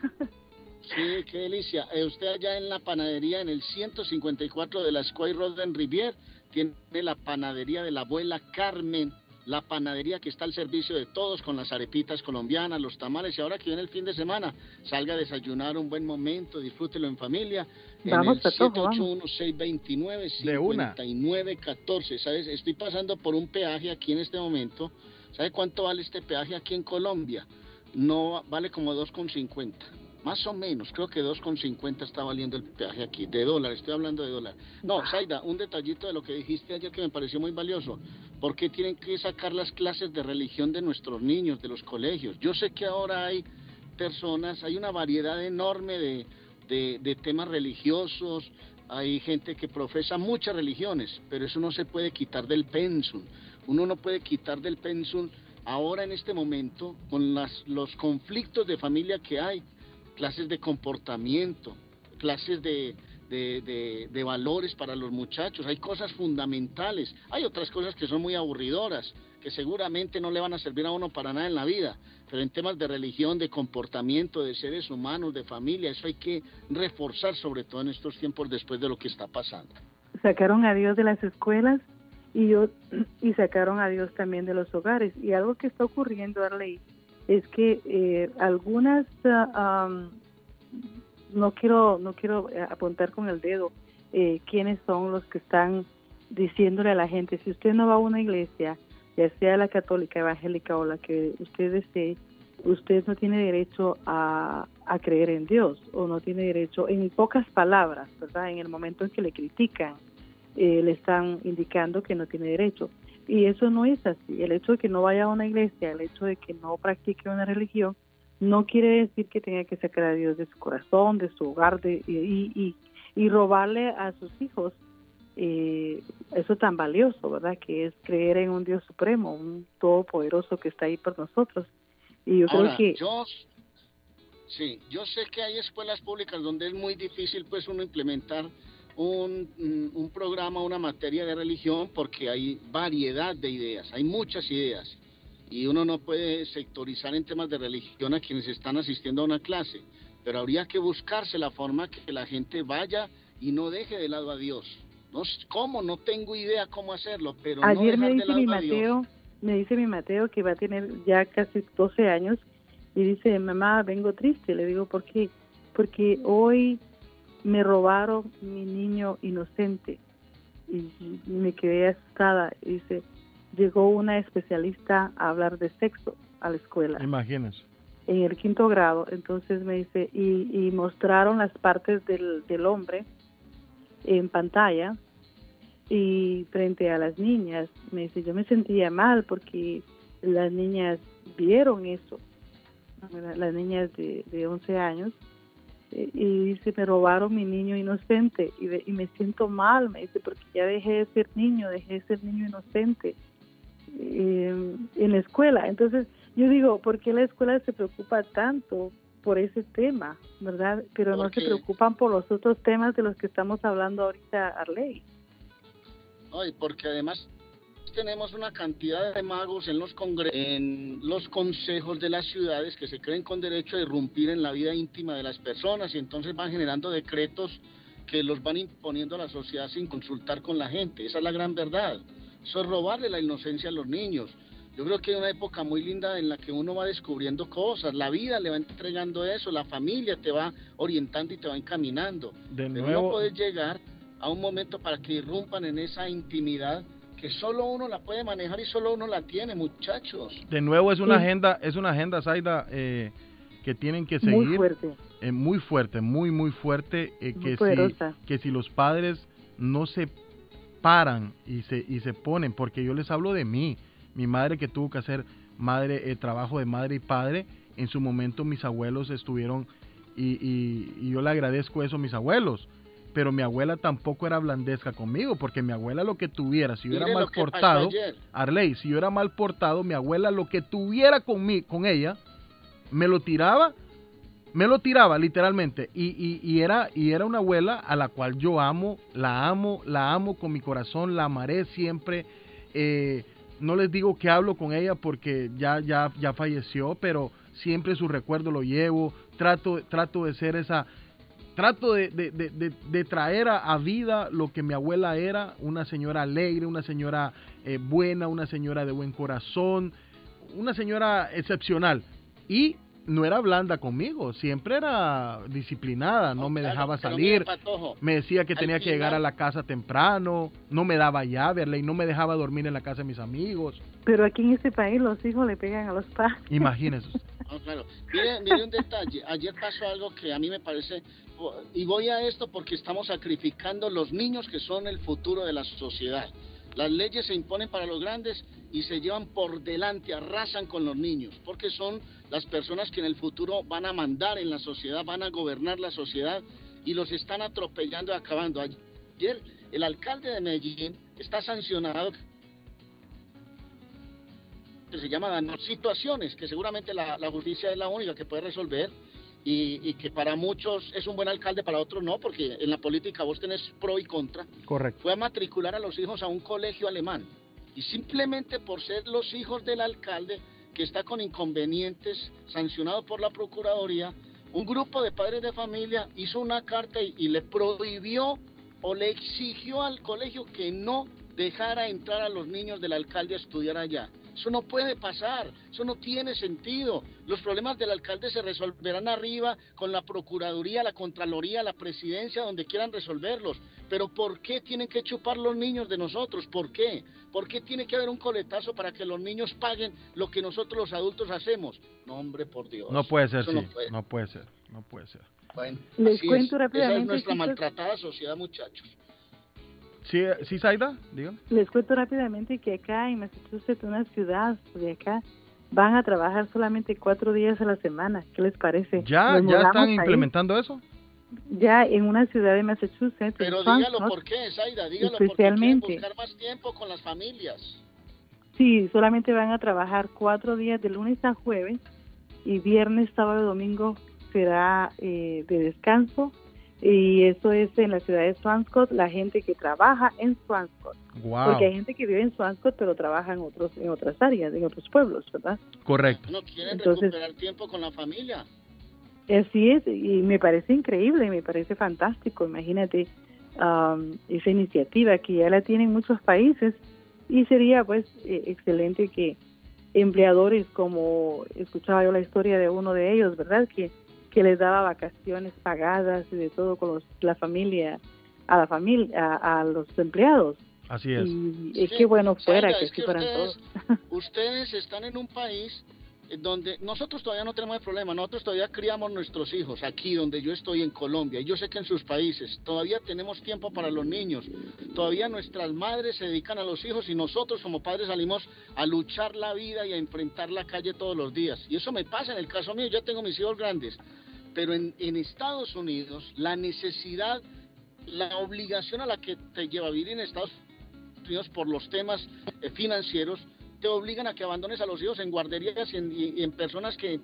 Sí, qué delicia. Eh, usted allá en la panadería, en el 154 de la Square Road en Rivier, tiene la panadería de la abuela Carmen, la panadería que está al servicio de todos con las arepitas colombianas, los tamales. Y ahora que viene el fin de semana, salga a desayunar un buen momento, disfrútelo en familia. Vamos, en el Patojo, vamos. 781-629-5914. ¿Sabes? Estoy pasando por un peaje aquí en este momento. ¿Sabe cuánto vale este peaje aquí en Colombia? No vale como 2,50. Más o menos, creo que 2,50 está valiendo el peaje aquí, de dólar, estoy hablando de dólar. No, Zaida, un detallito de lo que dijiste ayer que me pareció muy valioso. ¿Por qué tienen que sacar las clases de religión de nuestros niños, de los colegios? Yo sé que ahora hay personas, hay una variedad enorme de, temas religiosos, hay gente que profesa muchas religiones, pero eso no se puede quitar del pensum. Uno no puede quitar del pensum ahora en este momento con las, los conflictos de familia que hay, clases de comportamiento, clases de, de, valores para los muchachos, hay cosas fundamentales, hay otras cosas que son muy aburridoras, que seguramente no le van a servir a uno para nada en la vida, pero en temas de religión, de comportamiento, de seres humanos, de familia, eso hay que reforzar sobre todo en estos tiempos después de lo que está pasando. sacaron a Dios de las escuelas y yo y sacaron a Dios también de los hogares. Y algo que está ocurriendo Arley es que eh, algunas ah, no quiero no quiero eh, apuntar con el dedo eh, quiénes son los que están diciéndole a la gente si usted no va a una iglesia ya sea la católica evangélica o la que usted desee usted no tiene derecho a, a creer en Dios o no tiene derecho en pocas palabras verdad en el momento en que le critican eh, le están indicando que no tiene derecho. Y eso no es así. El hecho de que no vaya a una iglesia, el hecho de que no practique una religión, no quiere decir que tenga que sacar a Dios de su corazón, de su hogar, de, y, y, y robarle a sus hijos eh, eso tan valioso, ¿verdad? Que es creer en un Dios supremo, un todopoderoso que está ahí por nosotros. Y yo creo que... Yo, sí, yo sé que hay escuelas públicas donde es muy difícil pues uno implementar un, un programa, una materia de religión, porque hay variedad de ideas, hay muchas ideas. Y uno no puede sectorizar en temas de religión a quienes están asistiendo a una clase, pero habría que buscarse la forma que la gente vaya y no deje de lado a Dios. No, ¿Cómo? No tengo idea cómo hacerlo, pero Ayer no me dejar de dice mi lado a Dios. Mateo, me dice mi Mateo que va a tener ya casi 12 años y dice, mamá, vengo triste. Le digo, ¿por qué? Porque hoy me robaron mi niño inocente y me quedé asustada. Y dice, llegó una especialista a hablar de sexo a la escuela Imagínense. en el quinto grado. Entonces me dice, y, y mostraron las partes del, del hombre en pantalla y frente a las niñas. Me dice, yo me sentía mal porque las niñas vieron eso, las niñas de, de 11 años. eh, Y dice, me robaron mi niño inocente y, y me siento mal, me dice, porque ya dejé de ser niño, dejé de ser niño inocente eh, en la escuela. Entonces, yo digo, ¿por qué la escuela se preocupa tanto por ese tema, verdad? Pero no se preocupan por los otros temas de los que estamos hablando ahorita, Arley. Ay, porque además tenemos una cantidad de magos en los en los consejos de las ciudades que se creen con derecho a irrumpir en la vida íntima de las personas y entonces van generando decretos que los van imponiendo a la sociedad sin consultar con la gente. Esa es la gran verdad. Eso es robarle la inocencia a los niños. Yo creo que hay una época muy linda en la que uno va descubriendo cosas, la vida le va entregando eso, la familia te va orientando y te va encaminando. De Pero nuevo- no puedes llegar a un momento para que irrumpan en esa intimidad que solo uno la puede manejar y solo uno la tiene, muchachos. De nuevo es una Sí. agenda, es una agenda, Zaida, eh, que tienen que Muy seguir. fuerte. eh, muy fuerte, muy, muy fuerte. eh, Muy que, si, poderosa. que si los padres no se paran y se, y se ponen, porque yo les hablo de mí, mi madre que tuvo que hacer madre, eh, trabajo de madre y padre, en su momento mis abuelos estuvieron, y, y- y yo le agradezco eso a mis abuelos. Pero mi abuela tampoco era blandesca conmigo, porque mi abuela lo que tuviera, si yo era mal portado. Arley, si yo era mal portado, mi abuela lo que tuviera con ella, me lo tiraba, me lo tiraba literalmente. Y, y, era, y era una abuela a la cual yo amo, la amo, la amo con mi corazón, la amaré siempre. Eh, no les digo que hablo con ella porque ya, ya, ya falleció, pero siempre su recuerdo lo llevo. Trato, trato de ser esa, trato de- de- de traer a, a vida lo que mi abuela era, una señora alegre, una señora eh, buena, una señora de buen corazón, una señora excepcional. Y no era blanda conmigo, siempre era disciplinada, no me dejaba salir, me decía que al tenía que llegar a la casa temprano, no me daba llave, y no me dejaba dormir en la casa de mis amigos. Pero aquí en este país los hijos le pegan a los padres. Imagínense. No, claro. Mire, mire un detalle. Ayer pasó algo que a mí me parece, y voy a esto porque estamos sacrificando los niños que son el futuro de la sociedad. Las leyes se imponen para los grandes y se llevan por delante, arrasan con los niños, porque son las personas que en el futuro van a mandar en la sociedad, van a gobernar la sociedad y los están atropellando y acabando. Ayer el alcalde de Medellín está sancionado que se llama daños, situaciones que seguramente la, la justicia es la única que puede resolver y, y que para muchos es un buen alcalde, para otros no, porque en la política vos tenés pro y contra. Correcto. Fue a matricular a los hijos a un colegio alemán y simplemente por ser los hijos del alcalde que está con inconvenientes, sancionado por la Procuraduría, un grupo de padres de familia hizo una carta y, y le prohibió o le exigió al colegio que no dejara entrar a los niños del alcalde a estudiar allá. Eso no puede pasar, eso no tiene sentido. Los problemas del alcalde se resolverán arriba con la Procuraduría, la Contraloría, la Presidencia, donde quieran resolverlos. Pero ¿por qué tienen que chupar los niños de nosotros? ¿Por qué? ¿Por qué tiene que haber un coletazo para que los niños paguen lo que nosotros los adultos hacemos? No, hombre, por Dios. No puede ser, Eso sí. no puede. No puede ser, no puede ser. Bueno, Les así cuento es. Esa rápidamente, es nuestra maltratada sociedad, muchachos. ¿Sí, sí Zaida? Dígame. Les cuento rápidamente que acá en Massachusetts, una ciudad de acá, van a trabajar solamente cuatro días a la semana. ¿Qué les parece? ¿Ya, ya están ahí. implementando eso? ya en una ciudad de Massachusetts. Pero en dígalo Swampscott, por qué, Zaida, dígalo por qué Especialmente. quieren buscar más tiempo con las familias. Sí, solamente van a trabajar cuatro días de lunes a jueves y viernes, sábado y domingo será eh, de descanso y eso es en la ciudad de Swanscott, la gente que trabaja en Swanscott. Wow. Porque hay gente que vive en Swanscott pero trabaja en otros en otras áreas, en otros pueblos, ¿verdad? Correcto. No quieren Entonces- recuperar tiempo con la familia. Así es, y me parece increíble, me parece fantástico. Imagínate am, esa iniciativa que ya la tienen muchos países y sería pues eh, excelente que empleadores como escuchaba yo la historia de uno de ellos, ¿verdad? Que, que les daba vacaciones pagadas y de todo con los- la familia, a la familia, a, a los empleados. Así es. Y es Sí, que bueno fuera Zaida, que es que fueran ustedes- todos. Ustedes están en un país donde nosotros todavía no tenemos el problema, nosotros todavía criamos nuestros hijos aquí donde yo estoy en Colombia. Y yo sé que en sus países todavía tenemos tiempo para los niños, todavía nuestras madres se dedican a los hijos y nosotros como padres salimos a luchar la vida y a enfrentar la calle todos los días. Y eso me pasa en el caso mío, yo tengo mis hijos grandes, pero en, Estados Unidos la necesidad, la obligación a la que te lleva vivir en Estados Unidos por los temas eh, financieros te obligan a que abandones a los hijos en guarderías y en, y- y en personas que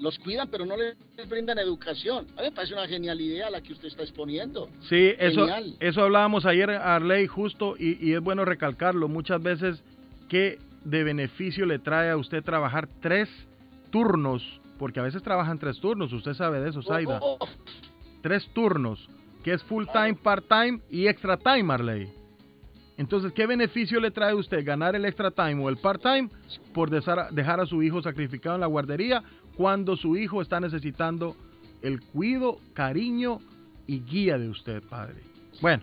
los cuidan pero no les brindan educación. A mí me parece una genial idea la que usted está exponiendo. Sí, eso, Genial. eso hablábamos ayer, Arley, justo, y, y es bueno recalcarlo. Muchas veces, ¿qué de beneficio le trae a usted trabajar tres turnos? Porque a veces trabajan tres turnos, usted sabe de eso, Zaida. Oh, oh, Tres turnos, que es full time, part time y extra time, Arley. Entonces, ¿qué beneficio le trae a usted ganar el extra time o el part time por dejar a su hijo sacrificado en la guardería cuando su hijo está necesitando el cuido, cariño y guía de usted, padre? Bueno,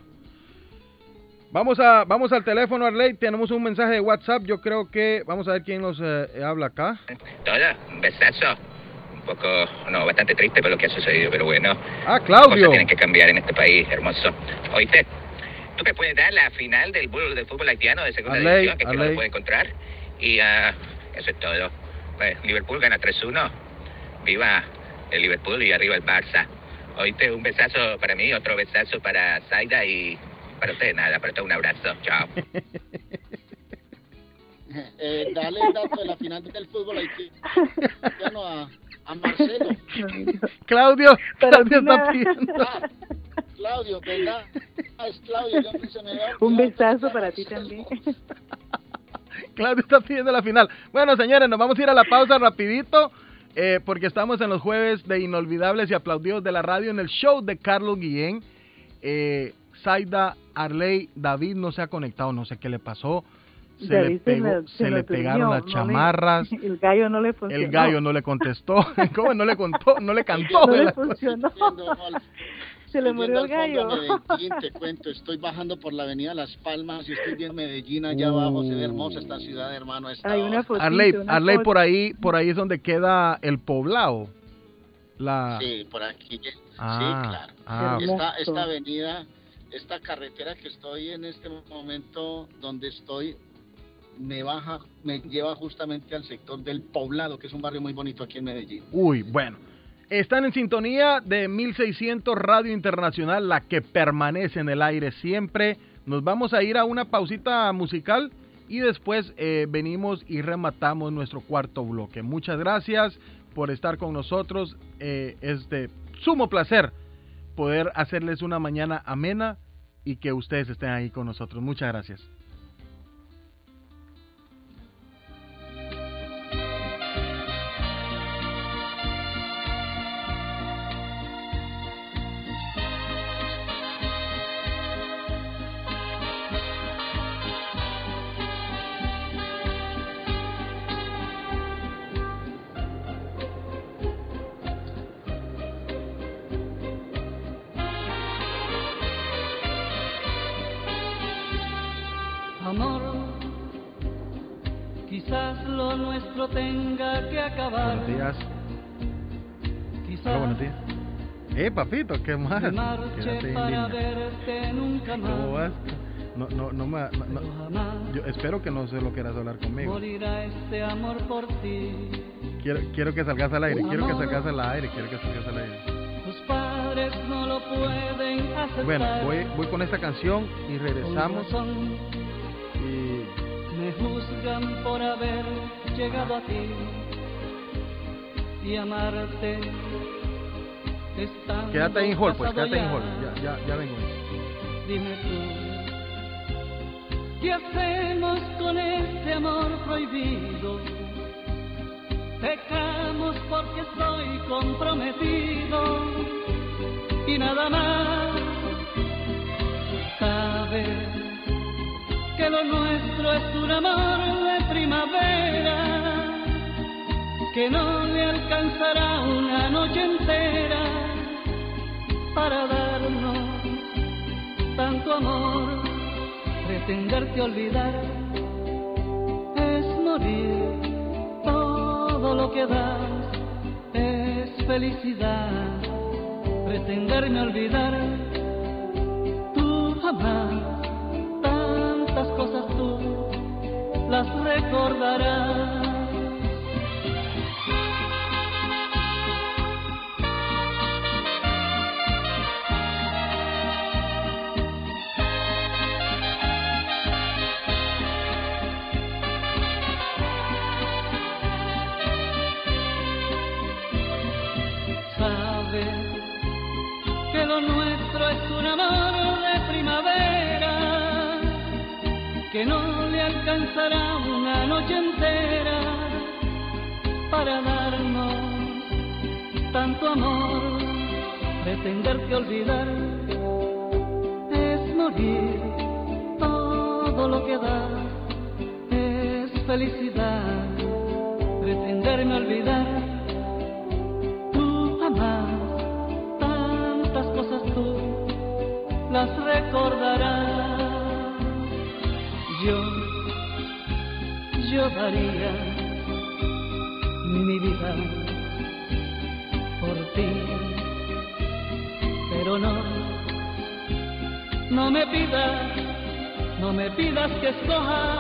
vamos a vamos al teléfono, Arley. Tenemos un mensaje de WhatsApp. Yo creo que vamos a ver quién nos eh, habla acá. Toda, un besazo. Un poco, no, bastante triste por lo que ha sucedido, pero bueno. Ah, Cosas Claudio. tienen que cambiar en este país, hermoso. ¿Oíste? ¿Tú me puedes dar la final del, fútbol- del fútbol haitiano de segunda división, que aquí no lo puedo encontrar? Y ah, eso es todo. Pues, Liverpool gana 3-1. Viva el Liverpool y arriba el Barça. ¿Oíste? Un besazo para mí, otro besazo para Zaida y para usted nada, para usted un abrazo. Chao. eh, dale el dato de la final del fútbol haitiano a, a Marcelo. Claudio, Claudio está pidiendo. Claudio, ¿verdad? Ah, es Claudio, yo se me había Un besazo para ti también. Claudio está pidiendo la final. Bueno, señores, nos vamos a ir a la pausa rapidito. eh, porque estamos en los jueves de inolvidables y aplaudidos de la radio en el show de Carlos Guillén. Eh, Zaida, Arley, David no se ha conectado, no sé qué le pasó. Se le, se pegó- se se le le pegaron las no le- chamarras. El gallo no le funcionó. El gallo no le contestó. ¿Cómo no le contó? No le cantó. No le funcionó. Se le estoy murió el gallo. Medellín, te cuento, estoy bajando por la avenida Las Palmas y estoy viendo Medellín allá abajo, se ve hermosa esta ciudad, hermano. esta Hay una fotito, Arley, una Arley por ahí, por ahí es donde queda el poblado. La Sí, por aquí. Ah, sí, claro. ah, esta, esta avenida, esta carretera que estoy en este momento, donde estoy, me baja, me lleva justamente al sector del poblado, que es un barrio muy bonito aquí en Medellín. Uy, bueno. Están en sintonía de 1600 Radio Internacional, la que permanece en el aire siempre. Nos vamos a ir a una pausita musical y después eh, venimos y rematamos nuestro cuarto bloque. Muchas gracias por estar con nosotros. Eh, es de sumo placer poder hacerles una mañana amena y que ustedes estén ahí con nosotros. Muchas gracias. Papito, ¿qué más? Quédate para verte nunca más. ¿Cómo vas? No, no, no, me- no- no- yo espero que no se lo quieras hablar conmigo. Morirá este amor por ti. Quiero, quiero que salgas al aire, quiero que salgas al aire, quiero que salgas al aire. Tus padres no lo pueden aceptar. Bueno, voy, voy con esta canción y regresamos. Y me juzgan por haber llegado a ti y amarte. Quédate ahí en hall, pues, quédate ahí en hall. Ya, ya, ya vengo. Dime tú, ¿qué hacemos con este amor prohibido? Pecamos porque estoy comprometido y nada más. Sabes que lo nuestro es un amor de primavera que no le alcanzará una noche entera para darnos tanto amor, pretenderte olvidar es morir. Todo lo que das es felicidad. Pretenderme olvidar, tú jamás. Tantas cosas tú las recordarás. Darnos tanto amor. Pretenderte olvidar es morir. Todo lo que da es felicidad. Pretenderme olvidar tú jamás tantas cosas tú las recordarás. Yo, yo daría por ti, pero no, no me pidas, no me pidas que escoja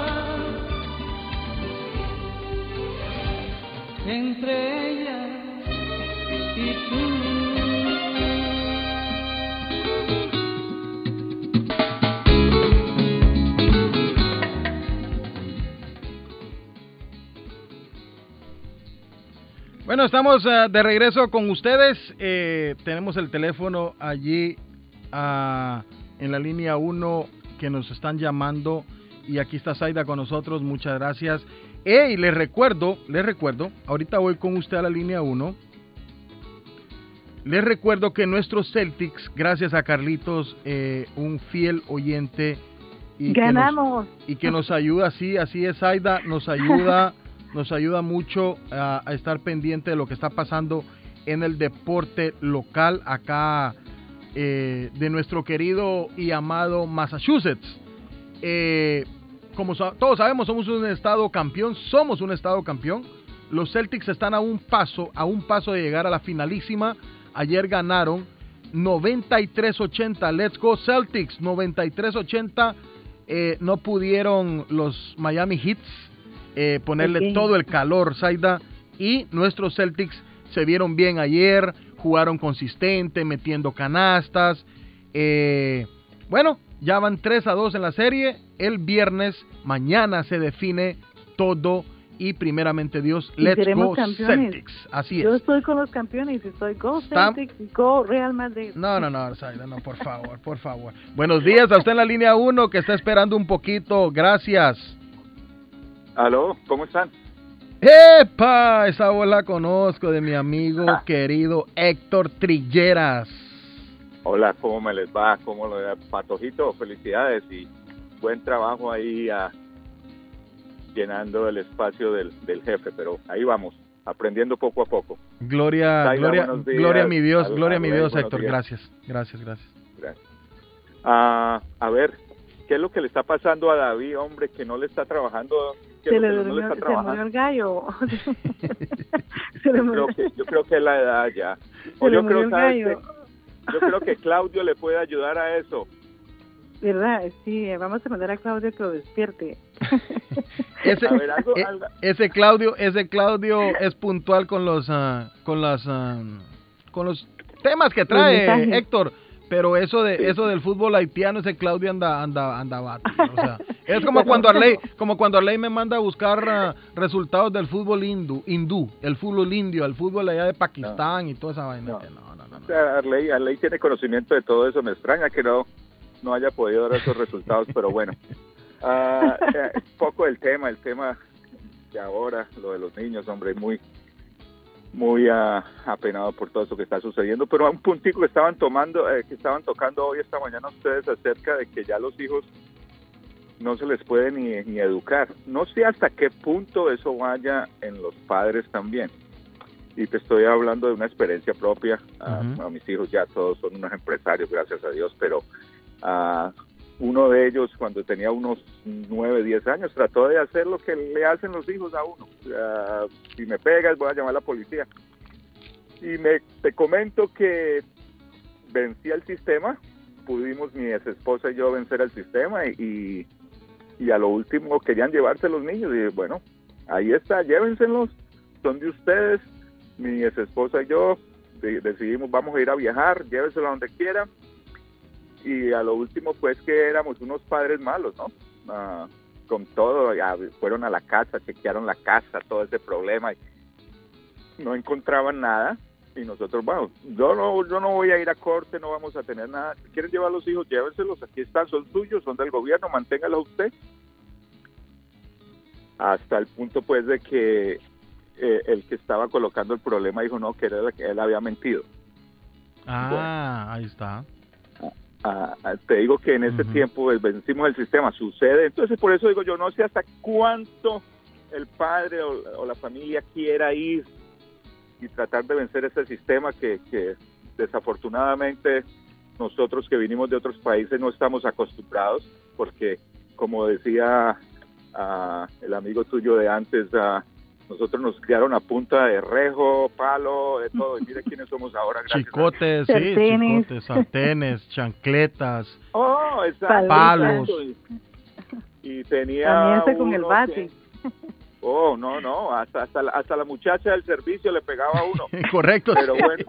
entre ella y tú. Bueno, estamos eh, de regreso con ustedes. Eh, tenemos el teléfono allí ah, en la línea 1 que nos están llamando. Y aquí está Zaida con nosotros. Muchas gracias. Y les recuerdo, les recuerdo, ahorita voy con usted a la línea 1. Les recuerdo que nuestros Celtics, gracias a Carlitos, eh, un fiel oyente. Y que nos- Ganamos. y que nos ayuda, sí, así es, Aida, nos ayuda, nos ayuda mucho a, estar pendiente de lo que está pasando en el deporte local acá eh, de nuestro querido y amado Massachusetts. Eh, como todos sabemos, somos un estado campeón, somos un estado campeón. Los Celtics están a un paso, a un paso de llegar a la finalísima. Ayer ganaron 93-80. Let's go Celtics, 93-80. Eh, no pudieron los Miami Heats eh, ponerle todo el calor, Zaida. Y nuestros Celtics se vieron bien ayer, jugaron consistente, metiendo canastas. Eh, bueno, ya van 3 a 2 en la serie. El viernes, mañana se define todo. Y primeramente Dios, Y let's go campeones. Celtics. Así Yo es. estoy con los campeones, estoy Go Celtics, Go Real Madrid. No, no, no, Zaida, no, por favor, por favor. Buenos días a usted en la línea 1 que está esperando un poquito. Gracias. Aló, ¿cómo están? ¡Epa! Esa voz la conozco de mi amigo querido Héctor Trilleras. Hola, ¿cómo me les va? ¿Cómo lo da? Patojito? Felicidades y buen trabajo ahí ah, llenando el espacio del, del jefe, pero ahí vamos, aprendiendo poco a poco. Gloria, gloria, días. gloria a mi Dios, gloria a mi Dios, Héctor. días. Gracias, gracias, gracias. Gracias. Ah, a ver, ¿qué es lo que le está pasando a David, hombre, que no le está trabajando? ¿Qué es Se le que no le durmió, está se murió el gallo. se le Yo murió, creo, que, yo creo que es la edad ya. O se le yo murió creo, el ¿sabes gallo. qué? yo creo que Claudio le puede ayudar a eso. ¿Verdad? Sí, vamos a mandar a Claudio que lo despierte. Ese, A ver, algo- e- algo- ese Claudio, ese Claudio es puntual con los, ah, con las, ah, con los temas que trae. Héctor. Pero eso de eso del fútbol haitiano, ese Claudio anda anda anda bate, o sea, es como cuando Arley, como cuando Arley me manda a buscar ah, resultados del fútbol hindú, hindú, el fútbol indio, el fútbol allá de Pakistán y toda esa vaina. que no, no, no, O sea, Arley, Arley tiene conocimiento de todo eso. Me extraña que no, no haya podido dar esos resultados, pero bueno. Eh, poco del tema, el tema de ahora, lo de los niños, hombre, muy muy ah, apenado por todo eso que está sucediendo, pero a un puntico que estaban tomando, eh, que estaban tocando hoy esta mañana ustedes acerca de que ya los hijos no se les puede ni, ni educar. No sé hasta qué punto eso vaya en los padres también. Y te estoy hablando de una experiencia propia. Ujú. a mis hijos ya todos son unos empresarios, gracias a Dios, pero ah, uno de ellos cuando tenía unos 9, 10 años trató de hacer lo que le hacen los hijos a uno. Si me pegas voy a llamar a la policía. Y me, te comento que vencí al sistema, pudimos mi ex esposa y yo vencer al sistema y, y a lo último querían llevarse los niños y bueno, ahí está, llévenselos, son de ustedes, mi ex esposa y yo de- decidimos vamos a ir a viajar, llévenselo a donde quieran y a lo último pues que éramos unos padres malos, ¿no? Ah, con todo, ya fueron a la casa, chequearon la casa, todo ese problema y no encontraban nada y nosotros vamos, yo no, yo no voy a ir a corte, no vamos a tener nada. Si quieren llevar a los hijos, llévenselos, aquí están, son suyos, son del gobierno, manténgalos usted. Hasta el punto pues de que eh, el que estaba colocando el problema dijo no, que que él había mentido. Ah, ahí está. Ah, te digo que en ese tiempo vencimos el sistema, sucede. Entonces, por eso digo yo, no sé hasta cuánto el padre o, o la familia quiera ir y tratar de vencer ese sistema que, que desafortunadamente nosotros que vinimos de otros países no estamos acostumbrados, porque como decía ah, el amigo tuyo de antes, ah, nosotros nos criaron a punta de rejo, palo, de todo, y mire quiénes somos ahora. Chicotes, sí, Sartenes. chicotes, sartenes, chancletas, Oh, exacto. palos. Y, y tenía. Cambiarse con el uno bate. que- oh, no, no, hasta, hasta, la, hasta la muchacha del servicio le pegaba a uno. Correcto. Pero bueno,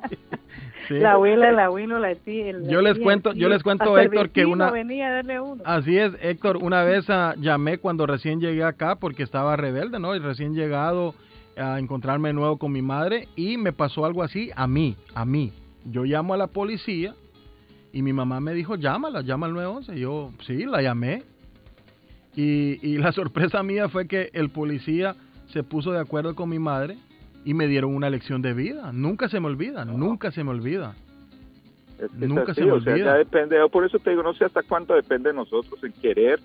Sí. La abuela, el abuelo, la tía. Yo les cuento- yo les cuento, Hasta Héctor, que una- venía a darle uno. Así es, Héctor, una vez ah, llamé cuando recién llegué acá porque estaba rebelde, ¿no? Y recién llegado a encontrarme de nuevo con mi madre y me pasó algo así a mí, a mí. Yo llamo a la policía y mi mamá me dijo, llámala, llama al 911. Yo, sí, la llamé. Y, y la sorpresa mía fue que el policía se puso de acuerdo con mi madre y me dieron una lección de vida. Nunca se me olvida, nunca se me olvida. es que es Nunca así, se me o sea, olvida. ya depende, yo por eso te digo, no sé hasta cuánto depende de nosotros en querer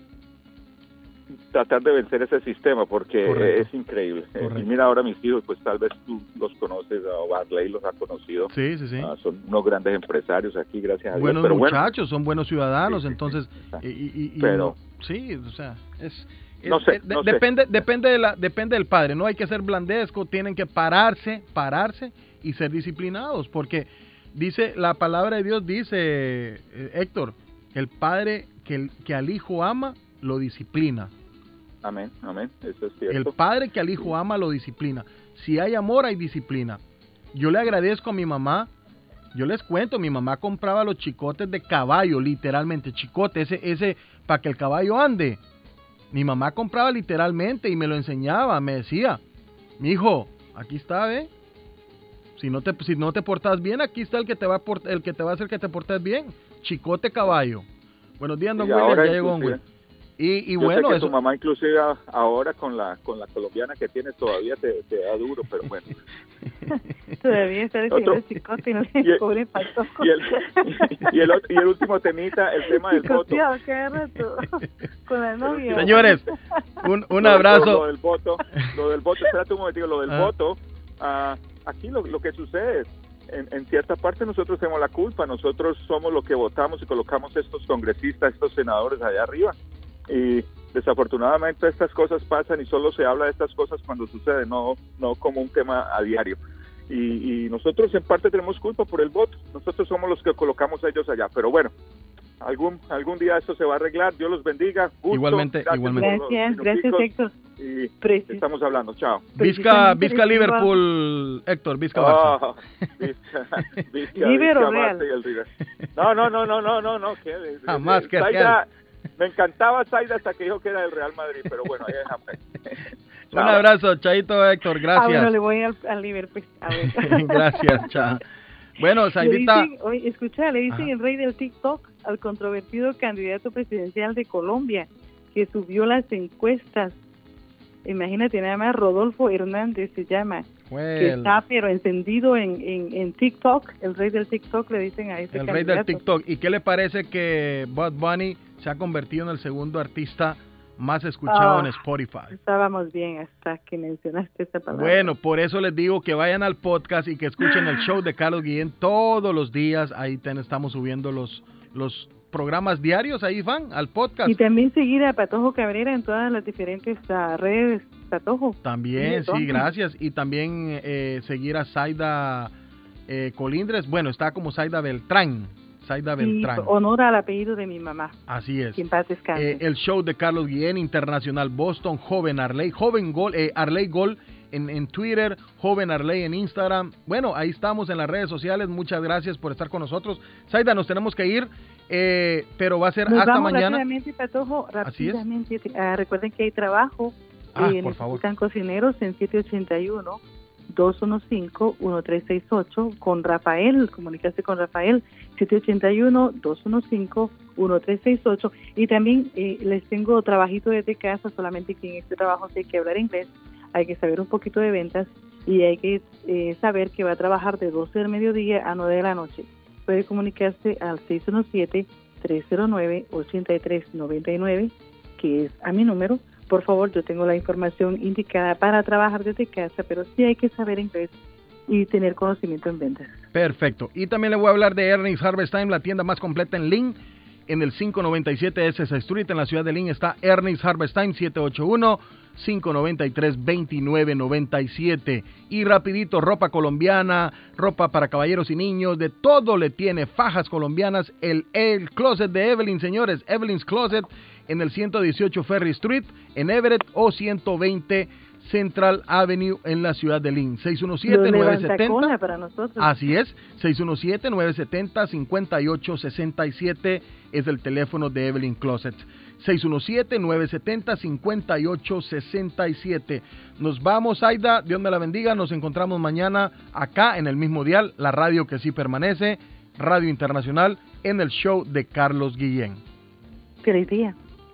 tratar de vencer ese sistema, porque Correcto. es increíble. Correcto. Y mira ahora mis hijos, pues tal vez tú los conoces, o Barley los ha conocido. Sí, sí, sí. Ah, son unos grandes empresarios aquí, gracias a Dios. buenos bueno, muchachos, son buenos ciudadanos, entonces, y, y- y- Pero- no- sí, o sea, es- No sé, eh, no sé. depende, depende de la, depende del padre, no hay que ser blandesco, tienen que pararse, pararse y ser disciplinados, porque dice la palabra de Dios dice eh, Héctor, el padre que, el- que al hijo ama lo disciplina. amén, amén, eso es cierto. El padre que al hijo ama lo disciplina. Si hay amor, hay disciplina. Yo le agradezco a mi mamá. Yo les cuento, mi mamá compraba los chicotes de caballo, literalmente, chicote, ese, ese, para que el caballo ande. Mi mamá compraba literalmente y me lo enseñaba, me decía, mi hijo, aquí está, ve. Si no te, si no te portas bien, aquí está el que te va a port- el que te va a hacer que te portes bien. Chicote caballo. Buenos días, don William, ya llegó don inclusive- Will. Y, y Yo bueno, sé que eso, tu mamá inclusive ahora con la con la colombiana que tienes todavía te, te da duro, pero bueno. Todavía está diciendo Otro- chicote y no el- pobre faltó. Y el, y el, y el último temita, el tema del voto. Con la novia. Señores, un, un Lo- abrazo. Lo, lo del voto, lo del voto, espérate un momentico, lo del Ah. voto, ah, aquí lo, lo que sucede es, en, en cierta parte nosotros tenemos la culpa, nosotros somos los que votamos y colocamos estos congresistas, estos senadores allá arriba. Y desafortunadamente estas cosas pasan y solo se habla de estas cosas cuando sucede, no, no como un tema a diario. Y, y nosotros en parte tenemos culpa por el voto, nosotros somos los que colocamos a ellos allá, pero bueno, algún algún día esto se va a arreglar, Dios los bendiga. Gusto, Igualmente, gracias igualmente. Gracias, gracias Héctor. y estamos hablando, chao. Vizca, Vizca Liverpool, Héctor, Vizca Barça. Ah, Vizca Líder o real. No, no, no, no, no, no, no. Que, Jamás que Zaida, Me encantaba Zaida hasta que dijo que era del Real Madrid, pero bueno, ahí déjame. Un abrazo, Chaito Héctor, gracias. Ah, bueno, le voy al, al Liverpool. A ver. gracias, chao. Bueno, Saidita. Oye, escucha, le dicen el rey del TikTok al controvertido candidato presidencial de Colombia que subió las encuestas. Imagínate, nada más Rodolfo Hernández se llama. Que está pero encendido en, en, TikTok, el rey del TikTok le dicen a este El rey del TikTok. ¿Y qué le parece que Bud Bunny se ha convertido en el segundo artista más escuchado en ah, Spotify. Estábamos bien hasta que mencionaste esa palabra. Bueno, por eso les digo que vayan al podcast y que escuchen el show de Carlos Guillén todos los días. Ahí estamos subiendo los, los programas diarios, ahí van al podcast. Y también seguir a Patojo Cabrera en todas las diferentes uh, redes, Patojo. También, sí, gracias. Y también eh, seguir a Zaida eh, Colindres. Bueno, está como Zaida Beltrán. Saida Beltrán. honor al apellido de mi mamá. Así es. Quien paz eh, el show de Carlos Guillén, Internacional Boston, Joven Arley, Joven Gol, eh, Arley Gol en, en, Twitter, Joven Arley en Instagram. Bueno, ahí estamos en las redes sociales. Muchas gracias por estar con nosotros. Saida, nos tenemos que ir, eh, pero va a ser hasta mañana. Rápidamente, Patojo, rápidamente. Ah, recuerden que hay trabajo. Ah, por favor. cocineros en 781 215-1368 con Rafael, comunicarse con Rafael 781-215-1368 y también eh, les tengo trabajito desde casa, solamente que en este trabajo hay que hablar inglés, hay que saber un poquito de ventas y hay que eh, saber que va a trabajar de 12 del mediodía a 9 de la noche. Puede comunicarse al 617-309-8399, que es a mi número, por favor, yo tengo la información indicada para trabajar desde casa, pero sí hay que saber inglés y tener conocimiento en ventas. Perfecto. Y también le voy a hablar de Ernest Harvest Time, la tienda más completa en Lynn. En el 597 SS Street, en la ciudad de Lynn, está Ernest Harvest Time 781. 593-2997. Y rapidito, ropa colombiana, ropa para caballeros y niños, de todo le tiene, fajas colombianas, el, el closet de Evelyn, señores, Evelyn's Closet en el 118 Ferry Street en Everett o 120 Central Avenue en la ciudad de Lynn. 617-970. para nosotros. Así es, 617-970-5867 es el teléfono de Evelyn Closet. 617-970-5867. Nos vamos, Aida. Dios me la bendiga. Nos encontramos mañana acá en el mismo dial, la radio que sí permanece, Radio Internacional, en el show de Carlos Guillén. Feliz día.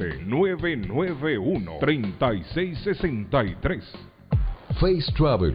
857-991-3663. Face Travel.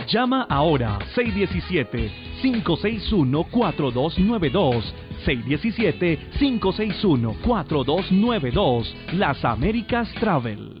Llama ahora 617 561 4292 617-561-4292. Las Américas Travel.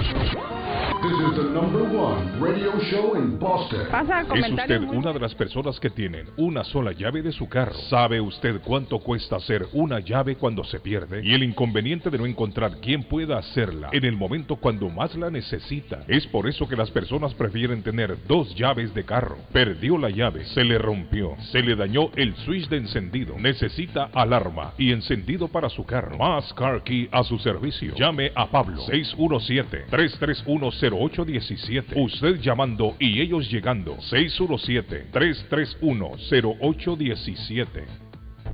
This is the number one radio show in Boston. ¿Es usted una de las personas que tienen una sola llave de su carro? ¿Sabe usted cuánto cuesta hacer una llave cuando se pierde? Y el inconveniente de no encontrar quién pueda hacerla en el momento cuando más la necesita. Es por eso que las personas prefieren tener dos llaves de carro. Perdió la llave, se le rompió, se le dañó el switch de encendido, necesita alarma y encendido para su carro. Más Car Key a su servicio. Llame a Pablo 617 331 0817. Usted llamando y ellos llegando. 617-331-0817.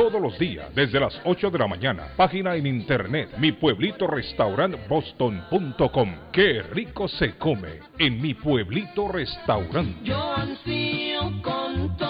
todos los días desde las 8 de la mañana. Página en internet mi pueblito restaurant boston.com. Qué rico se come en mi pueblito restaurante. Yo ansío con todo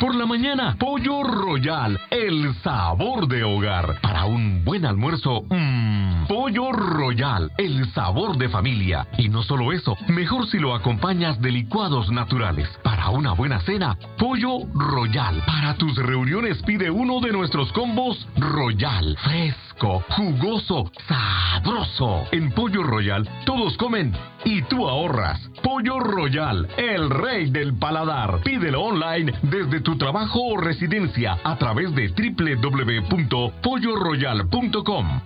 Por la mañana, Pollo Royal, el sabor de hogar. Para un buen almuerzo, mmm, Pollo Royal, el sabor de familia. Y no solo eso, mejor si lo acompañas de licuados naturales. Para una buena cena, Pollo Royal. Para tus reuniones pide uno de nuestros combos Royal. Fresco, jugoso, sabroso. En Pollo Royal, todos comen y tú ahorras. Pollo Royal, el rey del paladar. Pídelo online desde tu trabajo o residencia a través de www.polloroyal.com.